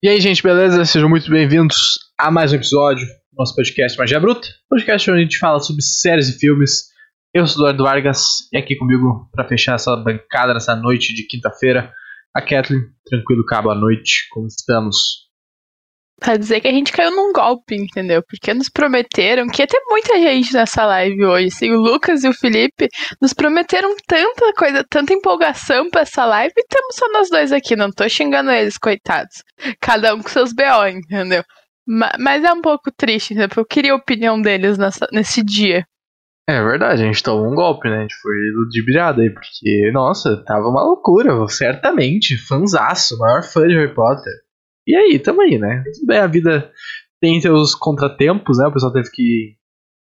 E aí, gente, beleza? Sejam muito bem-vindos a mais um episódio do nosso podcast Magia Bruta, podcast onde a gente fala sobre séries e filmes. Eu sou Eduardo Vargas e aqui comigo para fechar essa bancada nessa noite de quinta-feira, a Kathleen. Tranquilo, cabo, à noite, como estamos? Pra dizer que a gente caiu num golpe, entendeu? Porque nos prometeram que ia ter muita gente nessa live hoje. Assim, o Lucas e o Felipe nos prometeram tanta coisa, tanta empolgação pra essa live e estamos só nós dois aqui. Não tô xingando eles, coitados. Cada um com seus BO, entendeu? Mas é um pouco triste, entendeu? Porque eu queria a opinião deles nessa, nesse dia. É verdade, a gente tomou um golpe, né? A gente foi ludibriado aí, porque, nossa, tava uma loucura, certamente, fanzaço, maior fã de Harry Potter. E aí, tamo aí, né? Tudo bem, a vida tem seus contratempos, né? O pessoal teve que.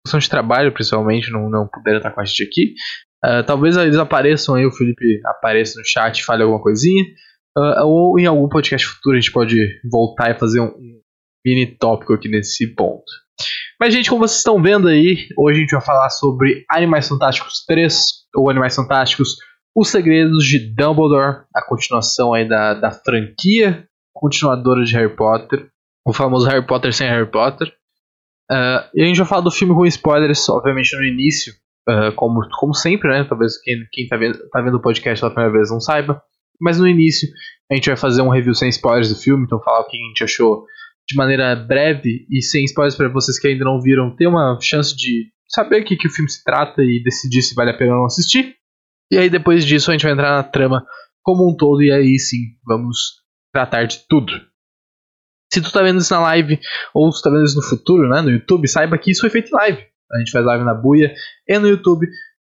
questão de trabalho, principalmente, não, não puderam estar com a gente aqui. Uh, talvez eles apareçam aí, o Felipe apareça no chat e fale alguma coisinha. Uh, ou em algum podcast futuro a gente pode voltar e fazer um, um mini tópico aqui nesse ponto. Mas, gente, como vocês estão vendo aí, hoje a gente vai falar sobre Animais Fantásticos 3, ou Animais Fantásticos Os Segredos de Dumbledore, a continuação aí da, da franquia continuadora de Harry Potter, o famoso Harry Potter sem Harry Potter. Uh, e a gente vai falar do filme com spoilers, obviamente, no início, uh, como, como sempre, né? Talvez quem, quem tá, vendo, tá vendo o podcast pela primeira vez não saiba. Mas no início a gente vai fazer um review sem spoilers do filme, então falar o que a gente achou de maneira breve e sem spoilers para vocês que ainda não viram, ter uma chance de saber o que, que o filme se trata e decidir se vale a pena ou não assistir. E aí depois disso a gente vai entrar na trama como um todo e aí sim vamos tratar de tudo. Se tu tá vendo isso na live ou se tu tá vendo isso no futuro, né, no YouTube, saiba que isso foi feito em live. A gente faz live na Buia e no YouTube.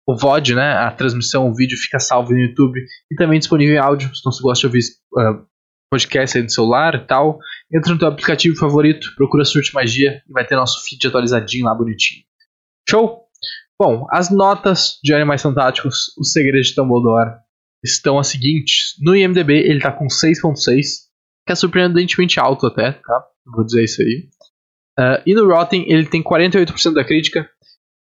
O VOD, né, a transmissão, o vídeo fica salvo no YouTube e também disponível em áudio. Se você gosta de ouvir uh, podcast aí no celular e tal, entra no teu aplicativo favorito, procura Surte Magia e vai ter nosso feed atualizadinho lá bonitinho. Show? Bom, as notas de Animais Fantásticos, Os Segredos de Dumbledore, estão as seguintes. No IMDB ele tá com 6.6, que é surpreendentemente alto até, tá? Vou dizer isso aí. Uh, e no Rotten ele tem 48% da crítica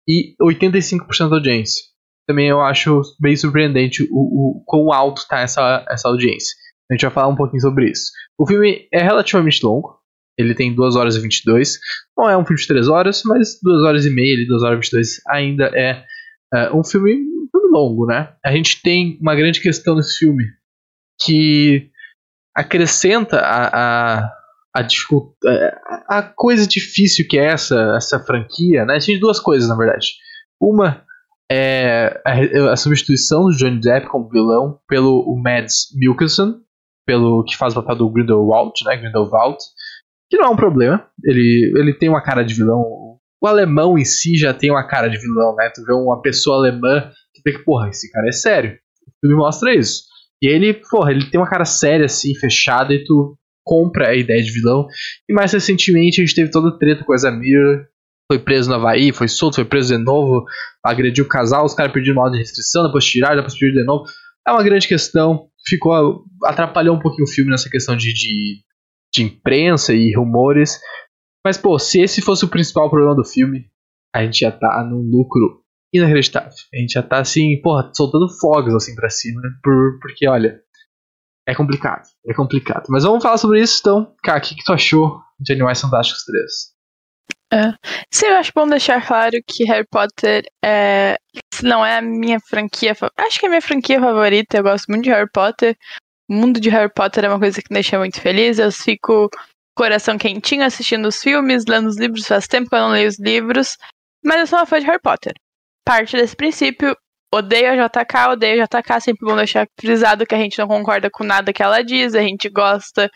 e 85% da audiência. Também eu acho bem surpreendente o, o quão alto tá essa, essa audiência. A gente vai falar um pouquinho sobre isso. O filme é relativamente longo. Ele tem 2 horas e 22. Não é um filme de 3 horas, mas 2 horas e meia, 2 horas e 22 ainda é uh, um filme longo, né? A gente tem uma grande questão nesse filme que acrescenta a, a, a, a, a coisa difícil que é essa, essa franquia, né? A gente tem duas coisas, na verdade. Uma é a, a substituição do Johnny Depp como vilão pelo o Mads Mikkelsen, pelo que faz o papel do Grindelwald, né? Grindelwald, que não é um problema. Ele, ele tem uma cara de vilão. O alemão em si já tem uma cara de vilão, né? Tu vê uma pessoa alemã vê que, porra, esse cara é sério. O filme mostra isso. E ele, porra, ele tem uma cara séria, assim, fechada, e tu compra a ideia de vilão. E mais recentemente a gente teve toda a treta com a Zamir. Foi preso no Havaí, foi solto, foi preso de novo, agrediu o casal, os caras pediram mal de restrição, depois tiraram, depois pediram de novo. É uma grande questão. Ficou. atrapalhou um pouquinho o filme nessa questão de, de, de imprensa e rumores. Mas, pô, se esse fosse o principal problema do filme, a gente já tá num lucro inacreditável. A gente já tá assim, porra, soltando fogos assim pra cima? Por, porque, olha, é complicado. É complicado. Mas vamos falar sobre isso então. Cara, o que, que tu achou de Animais Fantásticos 3? É. Sim, eu acho bom deixar claro que Harry Potter é, não é a minha franquia. Acho que é a minha franquia favorita. Eu gosto muito de Harry Potter. O mundo de Harry Potter é uma coisa que me deixa muito feliz. Eu fico coração quentinho assistindo os filmes, lendo os livros. Faz tempo que eu não leio os livros. Mas eu sou uma fã de Harry Potter parte desse princípio. Odeio a JK, odeio a JK, sempre bom deixar frisado que a gente não concorda com nada que ela diz, a gente gosta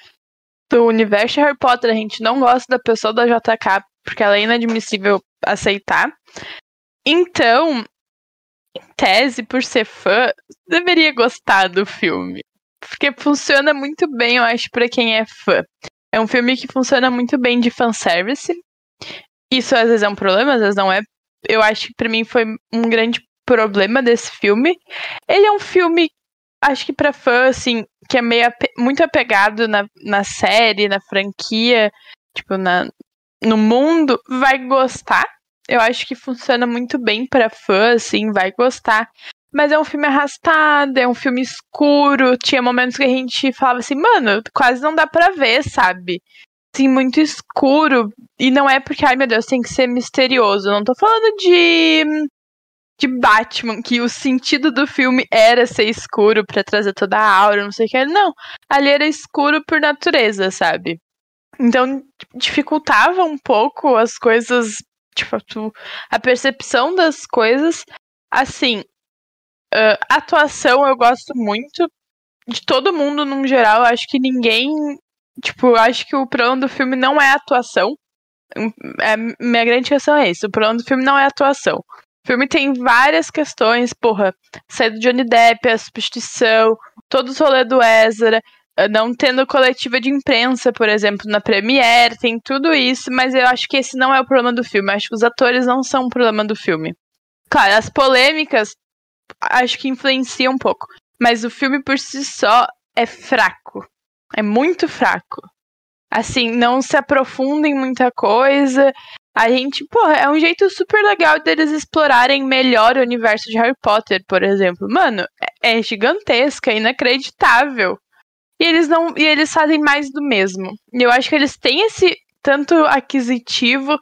do universo de Harry Potter, a gente não gosta da pessoa da JK, porque ela é inadmissível aceitar. Então, em tese, por ser fã, deveria gostar do filme. Porque funciona muito bem, eu acho, para quem é fã. É um filme que funciona muito bem de fanservice. Isso às vezes é um problema, às vezes não é, eu acho que para mim foi um grande problema desse filme. Ele é um filme, acho que para fã, assim, que é meio muito apegado na, na série, na franquia, tipo, na, no mundo, vai gostar. Eu acho que funciona muito bem para fã, assim, vai gostar. Mas é um filme arrastado, é um filme escuro. Tinha momentos que a gente falava assim, mano, quase não dá pra ver, sabe? Assim, muito escuro. E não é porque, ai meu Deus, tem que ser misterioso. Não tô falando de. De Batman, que o sentido do filme era ser escuro para trazer toda a aura, não sei o que. Não, ali era escuro por natureza, sabe? Então dificultava um pouco as coisas, tipo, a percepção das coisas. Assim, Uh, atuação eu gosto muito. De todo mundo, no geral, acho que ninguém. Tipo, acho que o problema do filme não é a atuação. É, minha grande questão é isso. O problema do filme não é a atuação. O filme tem várias questões, porra. Sair do Johnny Depp, a substituição, todo o rolê do Ezra, não tendo coletiva de imprensa, por exemplo, na Premiere, tem tudo isso, mas eu acho que esse não é o problema do filme. Acho que os atores não são o problema do filme. Claro, as polêmicas acho que influencia um pouco. Mas o filme por si só é fraco. É muito fraco. Assim, não se aprofunda em muita coisa. A gente, pô, é um jeito super legal deles explorarem melhor o universo de Harry Potter, por exemplo. Mano, é, é gigantesca, é inacreditável. E eles não. E eles fazem mais do mesmo. E eu acho que eles têm esse tanto aquisitivo,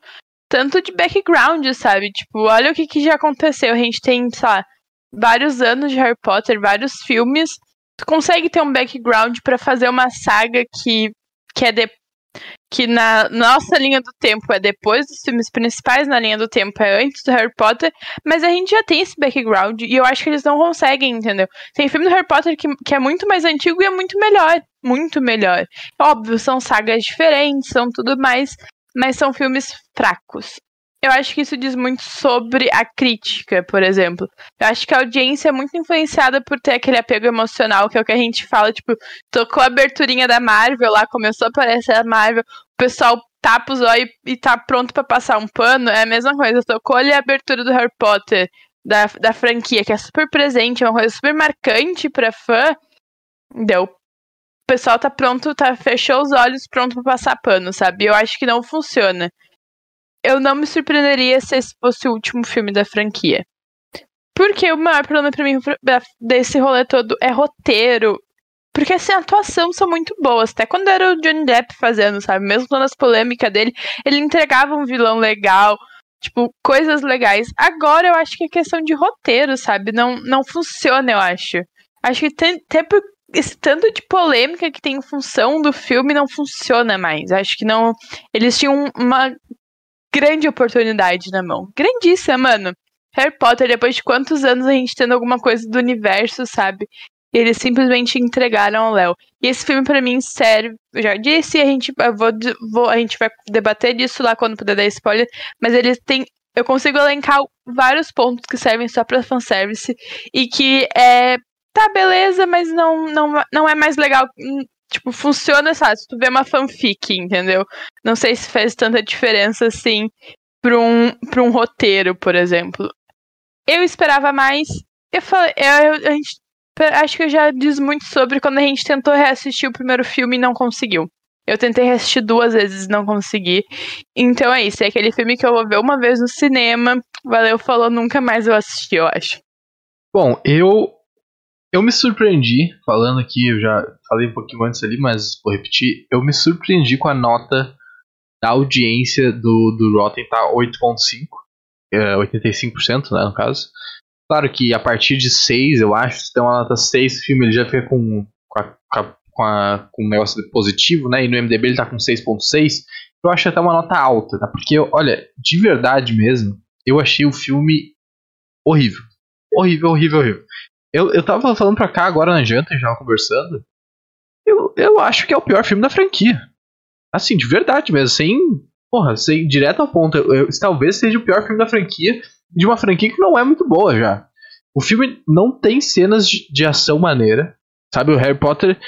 tanto de background, sabe? Tipo, olha o que, que já aconteceu. A gente tem, sei lá, vários anos de Harry Potter, vários filmes, tu consegue ter um background para fazer uma saga que, que é de, que na nossa linha do tempo é depois dos filmes principais, na linha do tempo é antes do Harry Potter, mas a gente já tem esse background e eu acho que eles não conseguem, entendeu? Tem filme do Harry Potter que, que é muito mais antigo e é muito melhor, muito melhor. Óbvio, são sagas diferentes, são tudo mais, mas são filmes fracos. Eu acho que isso diz muito sobre a crítica, por exemplo. Eu acho que a audiência é muito influenciada por ter aquele apego emocional, que é o que a gente fala, tipo, tocou a aberturinha da Marvel lá, começou a aparecer a Marvel, o pessoal tapa os olhos e tá pronto para passar um pano, é a mesma coisa. Tocou ali a abertura do Harry Potter, da, da franquia, que é super presente, é uma coisa super marcante pra fã. Deu. O pessoal tá pronto, tá, fechou os olhos, pronto pra passar pano, sabe? Eu acho que não funciona eu não me surpreenderia se esse fosse o último filme da franquia. Porque o maior problema para mim desse rolê todo é roteiro. Porque assim, a atuação são muito boas. Até quando era o Johnny Depp fazendo, sabe? Mesmo nas polêmicas dele, ele entregava um vilão legal. Tipo, coisas legais. Agora eu acho que é questão de roteiro, sabe? Não, não funciona, eu acho. Acho que tem, até por esse tanto de polêmica que tem em função do filme não funciona mais. Acho que não. Eles tinham uma grande oportunidade na mão. Grandíssima, mano. Harry Potter, depois de quantos anos a gente tendo alguma coisa do universo, sabe? Eles simplesmente entregaram ao Léo. E esse filme, para mim, sério, eu já disse, a gente, vou, vou, a gente vai debater disso lá quando puder dar spoiler, mas eles têm. Eu consigo elencar vários pontos que servem só pra fanservice e que é. Tá, beleza, mas não, não, não é mais legal Tipo, funciona, sabe? Se tu vê uma fanfic, entendeu? Não sei se faz tanta diferença assim pra um, pra um roteiro, por exemplo. Eu esperava mais. Eu falei, eu, a gente, acho que eu já diz muito sobre quando a gente tentou reassistir o primeiro filme e não conseguiu. Eu tentei reassistir duas vezes e não consegui. Então é isso, é aquele filme que eu vou ver uma vez no cinema. Valeu, falou, nunca mais eu assisti, eu acho. Bom, eu eu me surpreendi, falando aqui, eu já falei um pouquinho antes ali, mas vou repetir. Eu me surpreendi com a nota da audiência do, do Rotten, tá 8.5, é, 85%, né, no caso. Claro que a partir de 6, eu acho, se tem uma nota 6, o filme ele já fica com, com, a, com, a, com um negócio positivo, né, e no MDB ele tá com 6.6. Eu acho até uma nota alta, tá? Porque, olha, de verdade mesmo, eu achei o filme horrível. Horrível, horrível, horrível. Eu, eu tava falando pra cá agora na janta, gente tava conversando. Eu, eu acho que é o pior filme da franquia. Assim, de verdade mesmo, sem. Porra, sem direto ao ponto. Eu, eu, talvez seja o pior filme da franquia, de uma franquia que não é muito boa já. O filme não tem cenas de, de ação maneira. Sabe, o Harry Potter.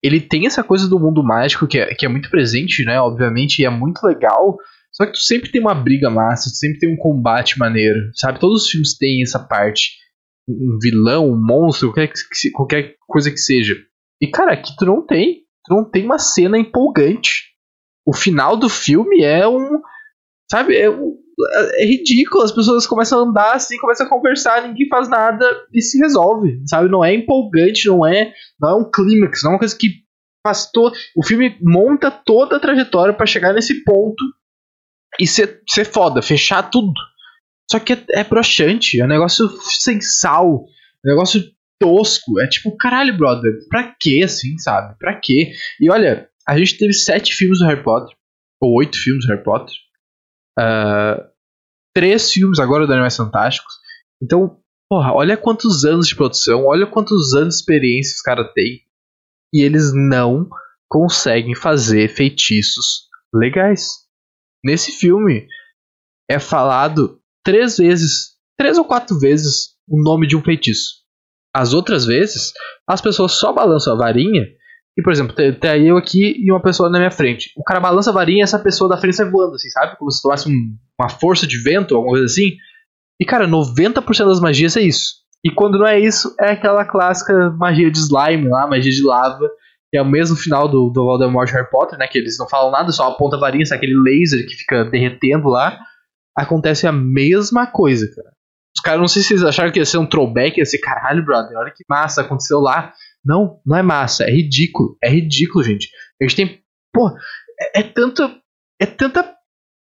Ele tem essa coisa do mundo mágico que é, que é muito presente, né? Obviamente, e é muito legal. Só que tu sempre tem uma briga massa, tu sempre tem um combate maneiro, sabe? Todos os filmes têm essa parte um vilão, um monstro, qualquer, qualquer coisa que seja. E cara, aqui tu não tem. Tu não tem uma cena empolgante. O final do filme é um. Sabe, é um, é ridículo. As pessoas começam a andar assim, começam a conversar, ninguém faz nada e se resolve, sabe? Não é empolgante, não é, não é um clímax, não é uma coisa que faz. O filme monta toda a trajetória para chegar nesse ponto e ser, ser foda, fechar tudo. Só que é, é broxante, é um negócio sem sal, é um negócio tosco. É tipo, caralho, brother, pra quê assim, sabe? Pra quê? E olha, a gente teve sete filmes do Harry Potter, ou oito filmes do Harry Potter. Uh, três filmes agora do Animais Fantásticos. Então, porra, olha quantos anos de produção, olha quantos anos de experiência os caras têm. E eles não conseguem fazer feitiços legais. Nesse filme é falado três vezes, três ou quatro vezes o nome de um feitiço. As outras vezes, as pessoas só balançam a varinha e, por exemplo, tem, eu aqui e uma pessoa na minha frente. O cara balança a varinha e essa pessoa da frente sai voando, assim, sabe? Como se tomasse um, uma força de vento, alguma coisa assim. E, cara, 90% das magias é isso. E quando não é isso, é aquela clássica magia de slime lá, magia de lava, que é o mesmo final do, do Voldemort Harry Potter, né? Que eles não falam nada, só aponta a varinha, sai aquele laser que fica derretendo lá. Acontece a mesma coisa, cara. Os caras, não sei se eles acharam que ia ser um throwback, ia ser caralho, brother, olha que massa aconteceu lá. Não, não é massa, é ridículo. É ridículo, gente. A gente tem. Pô, é, é tanto. É tanta.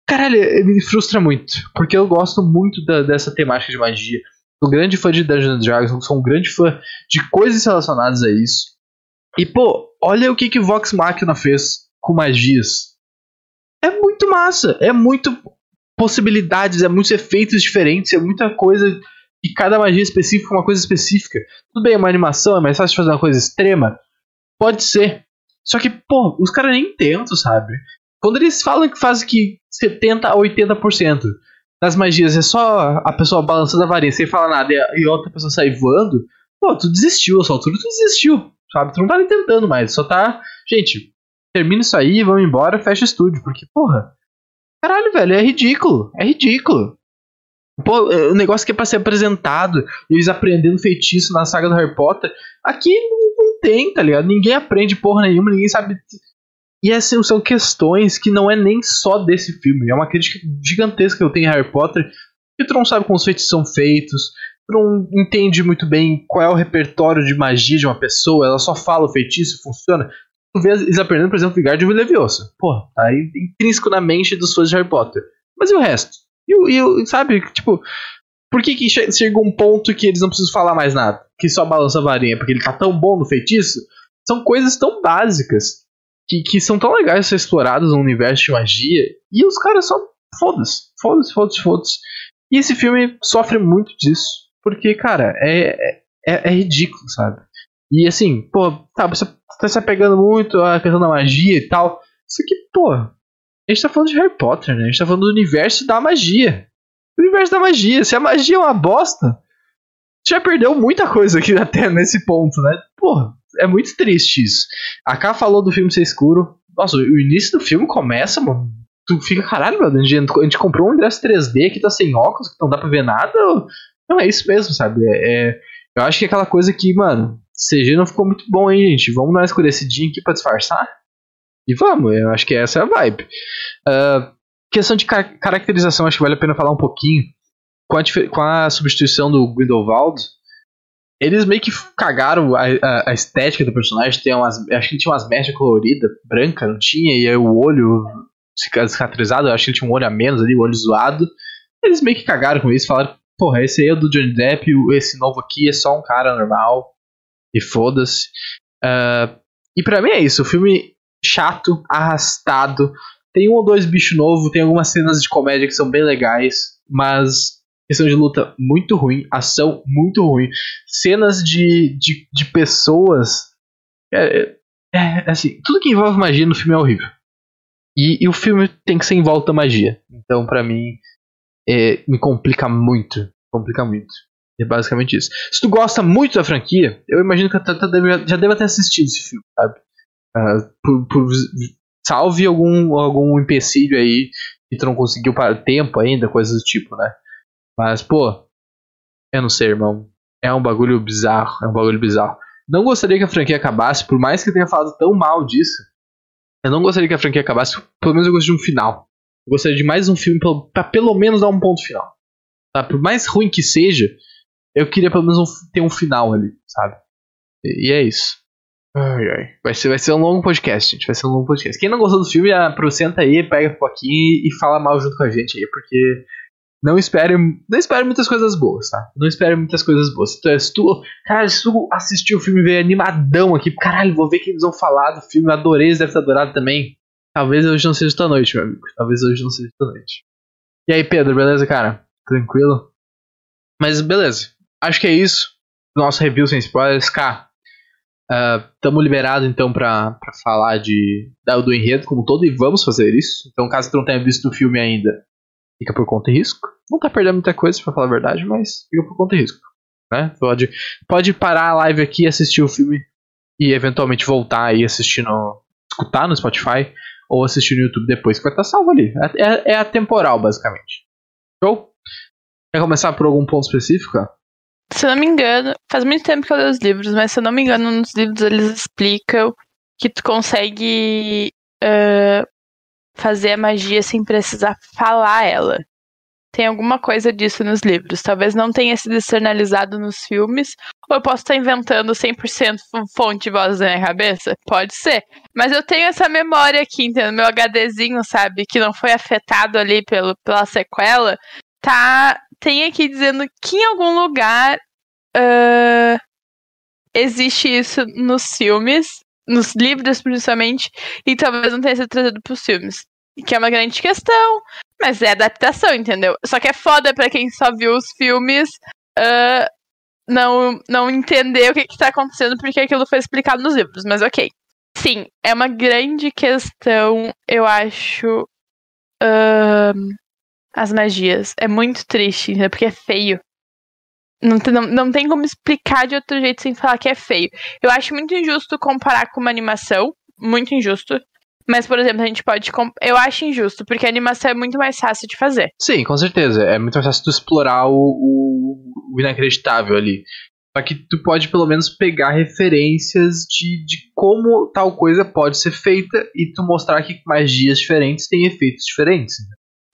Caralho, me frustra muito. Porque eu gosto muito da, dessa temática de magia. Sou um grande fã de Dungeons Dragons, sou um grande fã de coisas relacionadas a isso. E, pô, olha o que que Vox Machina fez com magias. É muito massa, é muito possibilidades, é muitos efeitos diferentes, é muita coisa e cada magia específica é uma coisa específica. Tudo bem, é uma animação, é mais fácil fazer uma coisa extrema? Pode ser. Só que, pô, os caras nem tentam, sabe? Quando eles falam que fazem que 70 a 80% das magias é só a pessoa balançando a varinha sem falar nada e outra pessoa sair voando, pô, tu desistiu, a sua altura tu desistiu, sabe? Tu não tá nem tentando mais, só tá. Gente, termina isso aí, vamos embora, fecha o estúdio, porque, porra. Caralho, velho, é ridículo, é ridículo. Pô, é, o negócio que é pra ser apresentado, eles aprendendo feitiço na saga do Harry Potter, aqui não, tem, tá ligado? Ninguém aprende porra nenhuma, ninguém sabe. E assim, são questões que não é nem só desse filme, é uma crítica gigantesca que eu tenho em Harry Potter, que tu não sabe como os feitiços são feitos, tu não entende muito bem qual é o repertório de magia de uma pessoa, ela só fala o feitiço e funciona. Vê eles aprendendo, por exemplo, Vigarde Leviosa. Porra, tá intrínseco na mente dos fãs de Harry Potter. Mas e o resto? E, e sabe, tipo, por que, que chegou um ponto que eles não precisam falar mais nada? Que só balança a varinha? Porque ele tá tão bom no feitiço? São coisas tão básicas que, que são tão legais de ser exploradas no universo de magia. E os caras só. Foda-se, foda-se, foda-se, foda-se. E esse filme sofre muito disso. Porque, cara, é, é, é ridículo, sabe? E assim, pô, tá, você tá se apegando muito à questão da magia e tal. Isso aqui, pô, a gente tá falando de Harry Potter, né? A gente tá falando do universo da magia. O universo da magia. Se a magia é uma bosta, já perdeu muita coisa aqui até nesse ponto, né? Porra, é muito triste isso. A K falou do filme ser escuro. Nossa, o início do filme começa, mano. Tu fica, caralho, mano, a gente, a gente comprou um ingresso 3D que tá sem óculos, que não dá pra ver nada. Não, é isso mesmo, sabe? É, é, eu acho que é aquela coisa que, mano, CG não ficou muito bom, hein, gente? Vamos dar uma escurecidinha aqui pra disfarçar? E vamos, eu acho que essa é a vibe. Uh, questão de car caracterização, acho que vale a pena falar um pouquinho. Com a, com a substituição do Grindelwald, eles meio que cagaram a, a, a, estética do personagem. Tem umas, acho que ele tinha umas mechas coloridas, branca, não tinha, e aí o olho cicatrizado, acho que ele tinha um olho a menos ali, o olho zoado. Eles meio que cagaram com isso, falaram, porra, esse aí é do Johnny Depp, esse novo aqui é só um cara normal, e foda-se. Uh, e para mim é isso, o filme chato, arrastado. Tem um ou dois bichos novos, tem algumas cenas de comédia que são bem legais, mas questão de luta muito ruim, ação muito ruim, cenas de, de, de pessoas. É, é, é, assim, tudo que envolve magia no filme é horrível. E, e o filme tem que ser em volta magia. Então, para mim, é, me complica muito. Complica muito. É basicamente isso. Se tu gosta muito da franquia, eu imagino que tu já deve ter assistido esse filme, sabe? Uh, por, por, salve algum, algum empecilho aí que tu não conseguiu para tempo ainda, coisas do tipo, né? Mas, pô, eu não sei, irmão. É um bagulho bizarro, é um bagulho bizarro. Não gostaria que a franquia acabasse, por mais que eu tenha falado tão mal disso. Eu não gostaria que a franquia acabasse, pelo menos eu gosto de um final. Eu gostaria de mais um filme pra, pelo menos dar um ponto final. Tá? Por mais ruim que seja, eu queria pelo menos um, ter um final ali, sabe? E, e é isso. Ai, ai. Vai ser, vai ser um longo podcast, gente. Vai ser um longo podcast. Quem não gostou do filme, aproxenta aí, pega um pouquinho e fala mal junto com a gente aí, porque não espere, não espere muitas coisas boas, tá? Não espere muitas coisas boas. Se tu, se tu, cara, se tu assistiu o filme e veio animadão aqui, caralho, vou ver o que eles vão falar do filme, eu adorei, eles devem ter adorado também. Talvez hoje não seja tua noite, meu amigo. Talvez hoje não seja tua noite. E aí, Pedro, beleza, cara? Tranquilo? Mas beleza. Acho que é isso. Nosso review sem spoilers. Cá, Estamos uh, liberados então para falar de, do enredo como todo e vamos fazer isso. Então, caso tu não tenha visto o filme ainda, fica por conta e risco. Não tá perdendo muita coisa, para falar a verdade, mas fica por conta e risco. Né? Pode, pode parar a live aqui, assistir o filme e eventualmente voltar e assistir no. escutar no Spotify ou assistir no YouTube depois, que vai estar salvo ali. É, é, é atemporal, basicamente. Show? Quer começar por algum ponto específico? Se não me engano, faz muito tempo que eu leio os livros, mas se eu não me engano, nos livros eles explicam que tu consegue uh, fazer a magia sem precisar falar ela. Tem alguma coisa disso nos livros. Talvez não tenha sido externalizado nos filmes. Ou eu posso estar inventando 100% fonte de voz na minha cabeça? Pode ser. Mas eu tenho essa memória aqui, entendeu? Meu HDzinho, sabe? Que não foi afetado ali pelo, pela sequela. Tá. Tem aqui dizendo que em algum lugar. Uh, existe isso nos filmes. Nos livros, principalmente. E talvez não tenha sido trazido para os filmes que é uma grande questão, mas é adaptação, entendeu? Só que é foda pra quem só viu os filmes uh, não, não entender o que, que tá acontecendo porque aquilo foi explicado nos livros, mas ok. Sim, é uma grande questão, eu acho. Uh, as magias. É muito triste, entendeu? Porque é feio. Não, não, não tem como explicar de outro jeito sem falar que é feio. Eu acho muito injusto comparar com uma animação. Muito injusto. Mas, por exemplo, a gente pode. Eu acho injusto, porque a animação é muito mais fácil de fazer. Sim, com certeza. É muito mais fácil tu explorar o, o, o inacreditável ali. Só que tu pode pelo menos pegar referências de, de como tal coisa pode ser feita e tu mostrar que magias diferentes têm efeitos diferentes.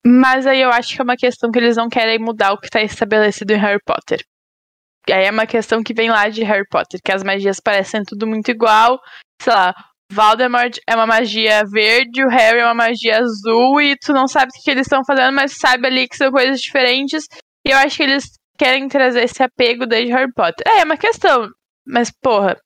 Mas aí eu acho que é uma questão que eles não querem mudar o que está estabelecido em Harry Potter. Aí é uma questão que vem lá de Harry Potter, que as magias parecem tudo muito igual. Sei lá, Voldemort é uma magia verde, o Harry é uma magia azul, e tu não sabe o que eles estão fazendo, mas sabe ali que são coisas diferentes. E eu acho que eles querem trazer esse apego desde Harry Potter. É, é uma questão, mas porra,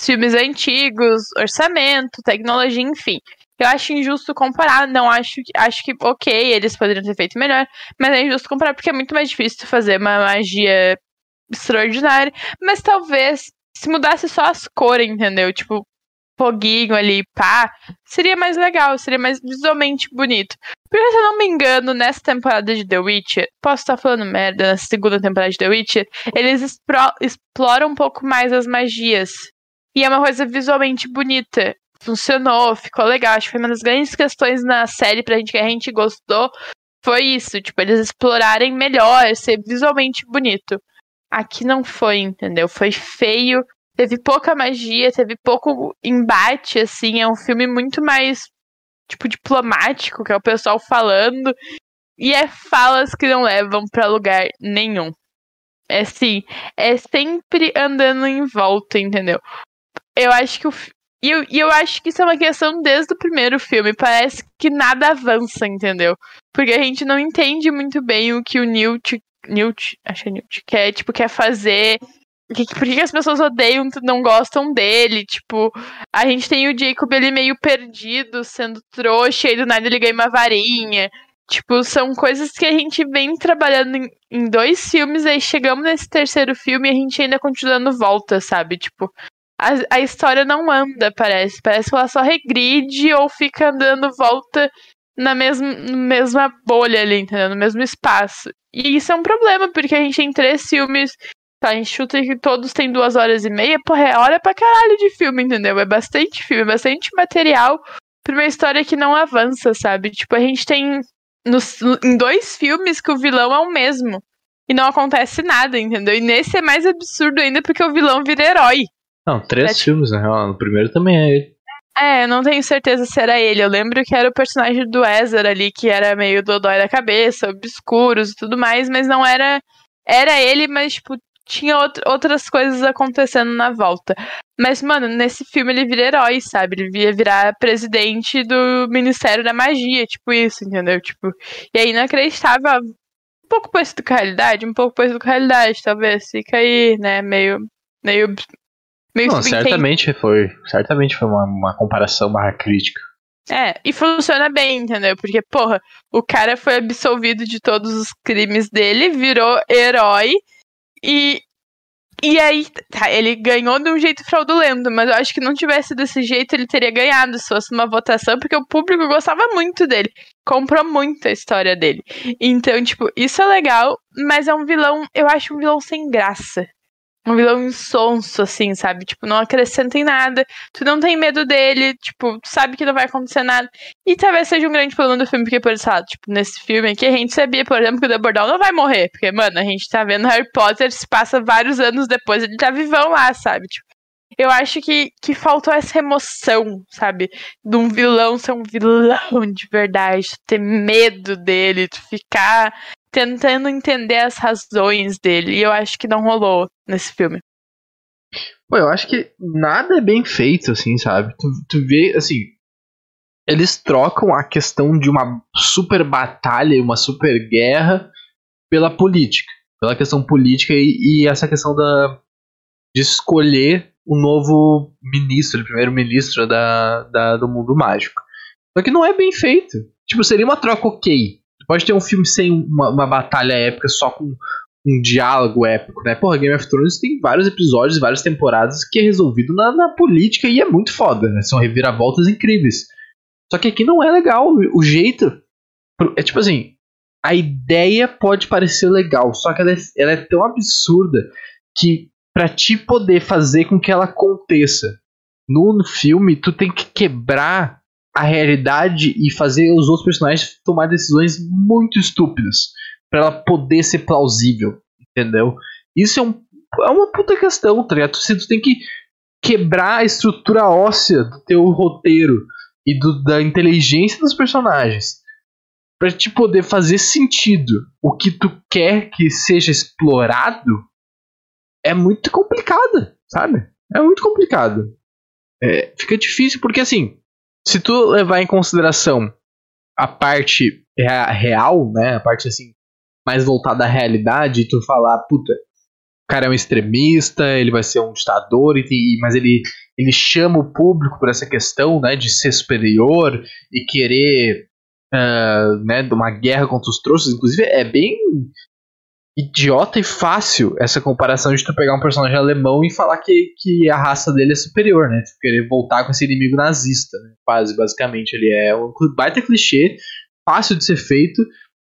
filmes antigos, orçamento, tecnologia, enfim. Eu acho injusto comparar, não acho que acho que ok, eles poderiam ter feito melhor, mas é injusto comparar porque é muito mais difícil fazer uma magia extraordinária, mas talvez se mudasse só as cores, entendeu? Tipo, foguinho ali, pá, seria mais legal, seria mais visualmente bonito. Porque se eu não me engano, nessa temporada de The Witcher, posso estar falando merda, nessa segunda temporada de The Witcher, eles exploram um pouco mais as magias. E é uma coisa visualmente bonita. Funcionou, ficou legal. Acho que foi uma das grandes questões na série pra gente que a gente gostou. Foi isso, tipo, eles explorarem melhor, ser visualmente bonito. Aqui não foi, entendeu? Foi feio, teve pouca magia, teve pouco embate, assim. É um filme muito mais, tipo, diplomático, que é o pessoal falando. E é falas que não levam para lugar nenhum. É assim, é sempre andando em volta, entendeu? Eu acho que o. E eu, e eu acho que isso é uma questão desde o primeiro filme. Parece que nada avança, entendeu? Porque a gente não entende muito bem o que o Newt. Newt, acho que é Newt, quer, tipo, quer fazer que, por que as pessoas odeiam, não gostam dele? Tipo, a gente tem o Jacob ele meio perdido, sendo trouxa, e do nada ele ganha uma varinha. Tipo, são coisas que a gente vem trabalhando em, em dois filmes, aí chegamos nesse terceiro filme e a gente ainda continua dando volta, sabe? Tipo, a, a história não anda, parece. Parece que ela só regride ou fica andando volta na mesma, mesma bolha ali, entendeu? No mesmo espaço. E isso é um problema, porque a gente tem três filmes Tá, a gente chuta que todos têm duas horas e meia. Porra, é hora pra caralho de filme, entendeu? É bastante filme, é bastante material pra uma história que não avança, sabe? Tipo, a gente tem nos, em dois filmes que o vilão é o mesmo. E não acontece nada, entendeu? E nesse é mais absurdo ainda porque o vilão vira herói. Não, três filmes, na real. No primeiro também é ele. É, eu não tenho certeza se era ele. Eu lembro que era o personagem do Ezra ali, que era meio dodói da cabeça, obscuros e tudo mais, mas não era. Era ele, mas, tipo, tinha outras coisas acontecendo na volta. Mas, mano, nesse filme ele vira herói, sabe? Ele via virar presidente do Ministério da Magia, tipo isso, entendeu? Tipo, e aí inacreditável. Um pouco parecido com a realidade, um pouco parecido com a realidade, talvez. Fica aí, né? Meio. Meio Meio Não, certamente foi. Certamente foi uma, uma comparação barra crítica. É, e funciona bem, entendeu? Porque, porra, o cara foi absolvido de todos os crimes dele, virou herói e. E aí, tá, ele ganhou de um jeito fraudulento, mas eu acho que não tivesse desse jeito ele teria ganhado se fosse uma votação, porque o público gostava muito dele, comprou muito a história dele. Então, tipo, isso é legal, mas é um vilão, eu acho um vilão sem graça um vilão insonso, assim, sabe? Tipo, não acrescenta em nada. Tu não tem medo dele, tipo, sabe que não vai acontecer nada. E talvez seja um grande problema do filme, porque, por exemplo, tipo, nesse filme aqui, a gente sabia, por exemplo, que o Dumbledore não vai morrer. Porque, mano, a gente tá vendo Harry Potter, se passa vários anos depois, ele tá vivão lá, sabe? Tipo, eu acho que, que faltou essa emoção, sabe? De um vilão ser um vilão de verdade, ter medo dele, tu ficar tentando entender as razões dele. E eu acho que não rolou nesse filme. Pô, eu acho que nada é bem feito, assim, sabe? Tu, tu vê, assim. Eles trocam a questão de uma super batalha uma super guerra pela política. Pela questão política e, e essa questão da, de escolher o novo ministro, o primeiro-ministro da, da, do mundo mágico. Só que não é bem feito. Tipo, seria uma troca ok. Pode ter um filme sem uma, uma batalha épica, só com um diálogo épico, né? Porra, Game of Thrones tem vários episódios, várias temporadas que é resolvido na, na política e é muito foda, né? São reviravoltas incríveis. Só que aqui não é legal. O jeito. É tipo assim. A ideia pode parecer legal, só que ela é, ela é tão absurda que para ti poder fazer com que ela aconteça no, no filme, tu tem que quebrar a realidade e fazer os outros personagens tomar decisões muito estúpidas para ela poder ser plausível, entendeu? Isso é, um, é uma puta questão, tá ligado? Você tem que quebrar a estrutura óssea do teu roteiro e do, da inteligência dos personagens para te poder fazer sentido o que tu quer que seja explorado é muito complicado, sabe? É muito complicado. É, fica difícil porque assim se tu levar em consideração a parte real, né, a parte assim mais voltada à realidade, tu falar, puta, o cara é um extremista, ele vai ser um ditador, mas ele, ele chama o público por essa questão, né, de ser superior e querer, uh, né, de uma guerra contra os trouxas, inclusive é bem idiota e fácil essa comparação de tu pegar um personagem alemão e falar que, que a raça dele é superior, né? Tu querer voltar com esse inimigo nazista, né? Quase, basicamente. Ele é um baita clichê, fácil de ser feito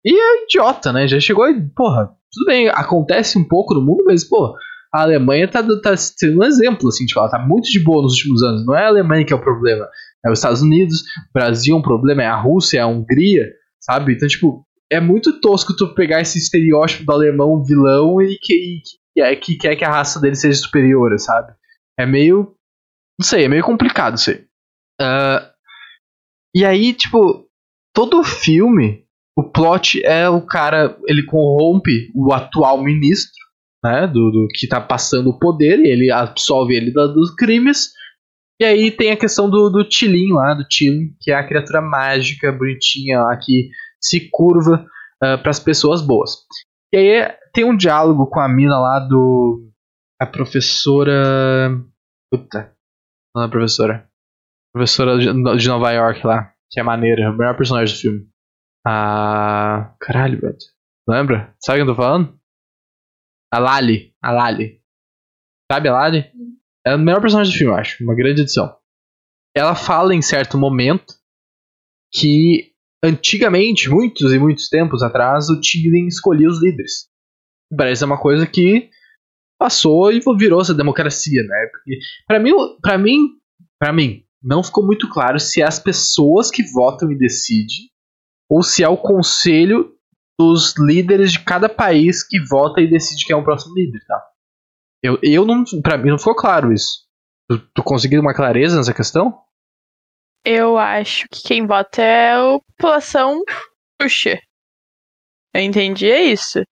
e é idiota, né? Já chegou e, porra, tudo bem, acontece um pouco no mundo, mas, pô, a Alemanha tá, tá sendo um exemplo, assim, tipo, ela tá muito de boa nos últimos anos. Não é a Alemanha que é o problema, é os Estados Unidos, o Brasil é um problema, é a Rússia, é a Hungria, sabe? Então, tipo, é muito tosco tu pegar esse estereótipo do alemão vilão e que, que, que quer que a raça dele seja superior, sabe? É meio. Não sei, é meio complicado isso aí. Uh, e aí, tipo, todo o filme, o plot é o cara, ele corrompe o atual ministro, né, do, do que tá passando o poder, e ele absolve ele da, dos crimes. E aí tem a questão do, do Tilin lá, do Tilin, que é a criatura mágica, bonitinha lá, que se curva uh, ah, para as pessoas boas. E aí tem um diálogo com a mina lá do. A professora. Puta. Não é professora. Professora de Nova York lá. Que é maneira. É o melhor personagem do filme. Ah. Caralho, velho. Lembra? Sabe o que eu tô falando? A Lali. A Lali. Sabe a Lali? É o melhor personagem do filme, eu acho. Uma grande edição. Ela fala em certo momento que antigamente, muitos e muitos tempos atrás, o Tigrin escolhia os líderes. Parece uma coisa que passou e virou essa democracia, né? Porque para mim, para mim, para mim, não ficou muito claro se é as pessoas que votam e decidem ou se é o conselho dos líderes de cada país que vota e decide quem é o próximo líder, tá? Eu, eu não, para mim não ficou claro isso. Tu, tu conseguiu uma clareza nessa questão? Eu acho que quem vota é a população puxa. Eu entendi é isso.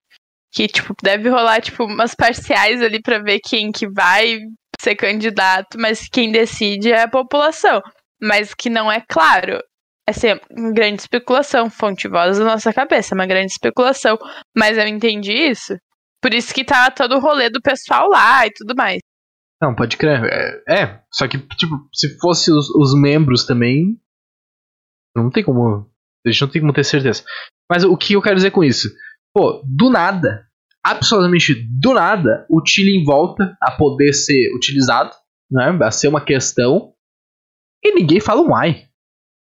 Que, tipo, deve rolar, tipo, umas parciais ali pra ver quem que vai ser candidato, mas quem decide é a população. Mas que não é claro. Essa é uma grande especulação, fonte voz da nossa cabeça, uma grande especulação. Mas eu entendi isso. Por isso que tá todo o rolê do pessoal lá e tudo mais. Não, pode crer. É, é, só que, tipo, se fosse os, os membros também. Não tem como. A gente não tem como ter certeza. Mas o que eu quero dizer com isso? Pô, do nada, absolutamente do nada, o Tilly volta a poder ser utilizado, né? A ser uma questão. E ninguém fala um ai.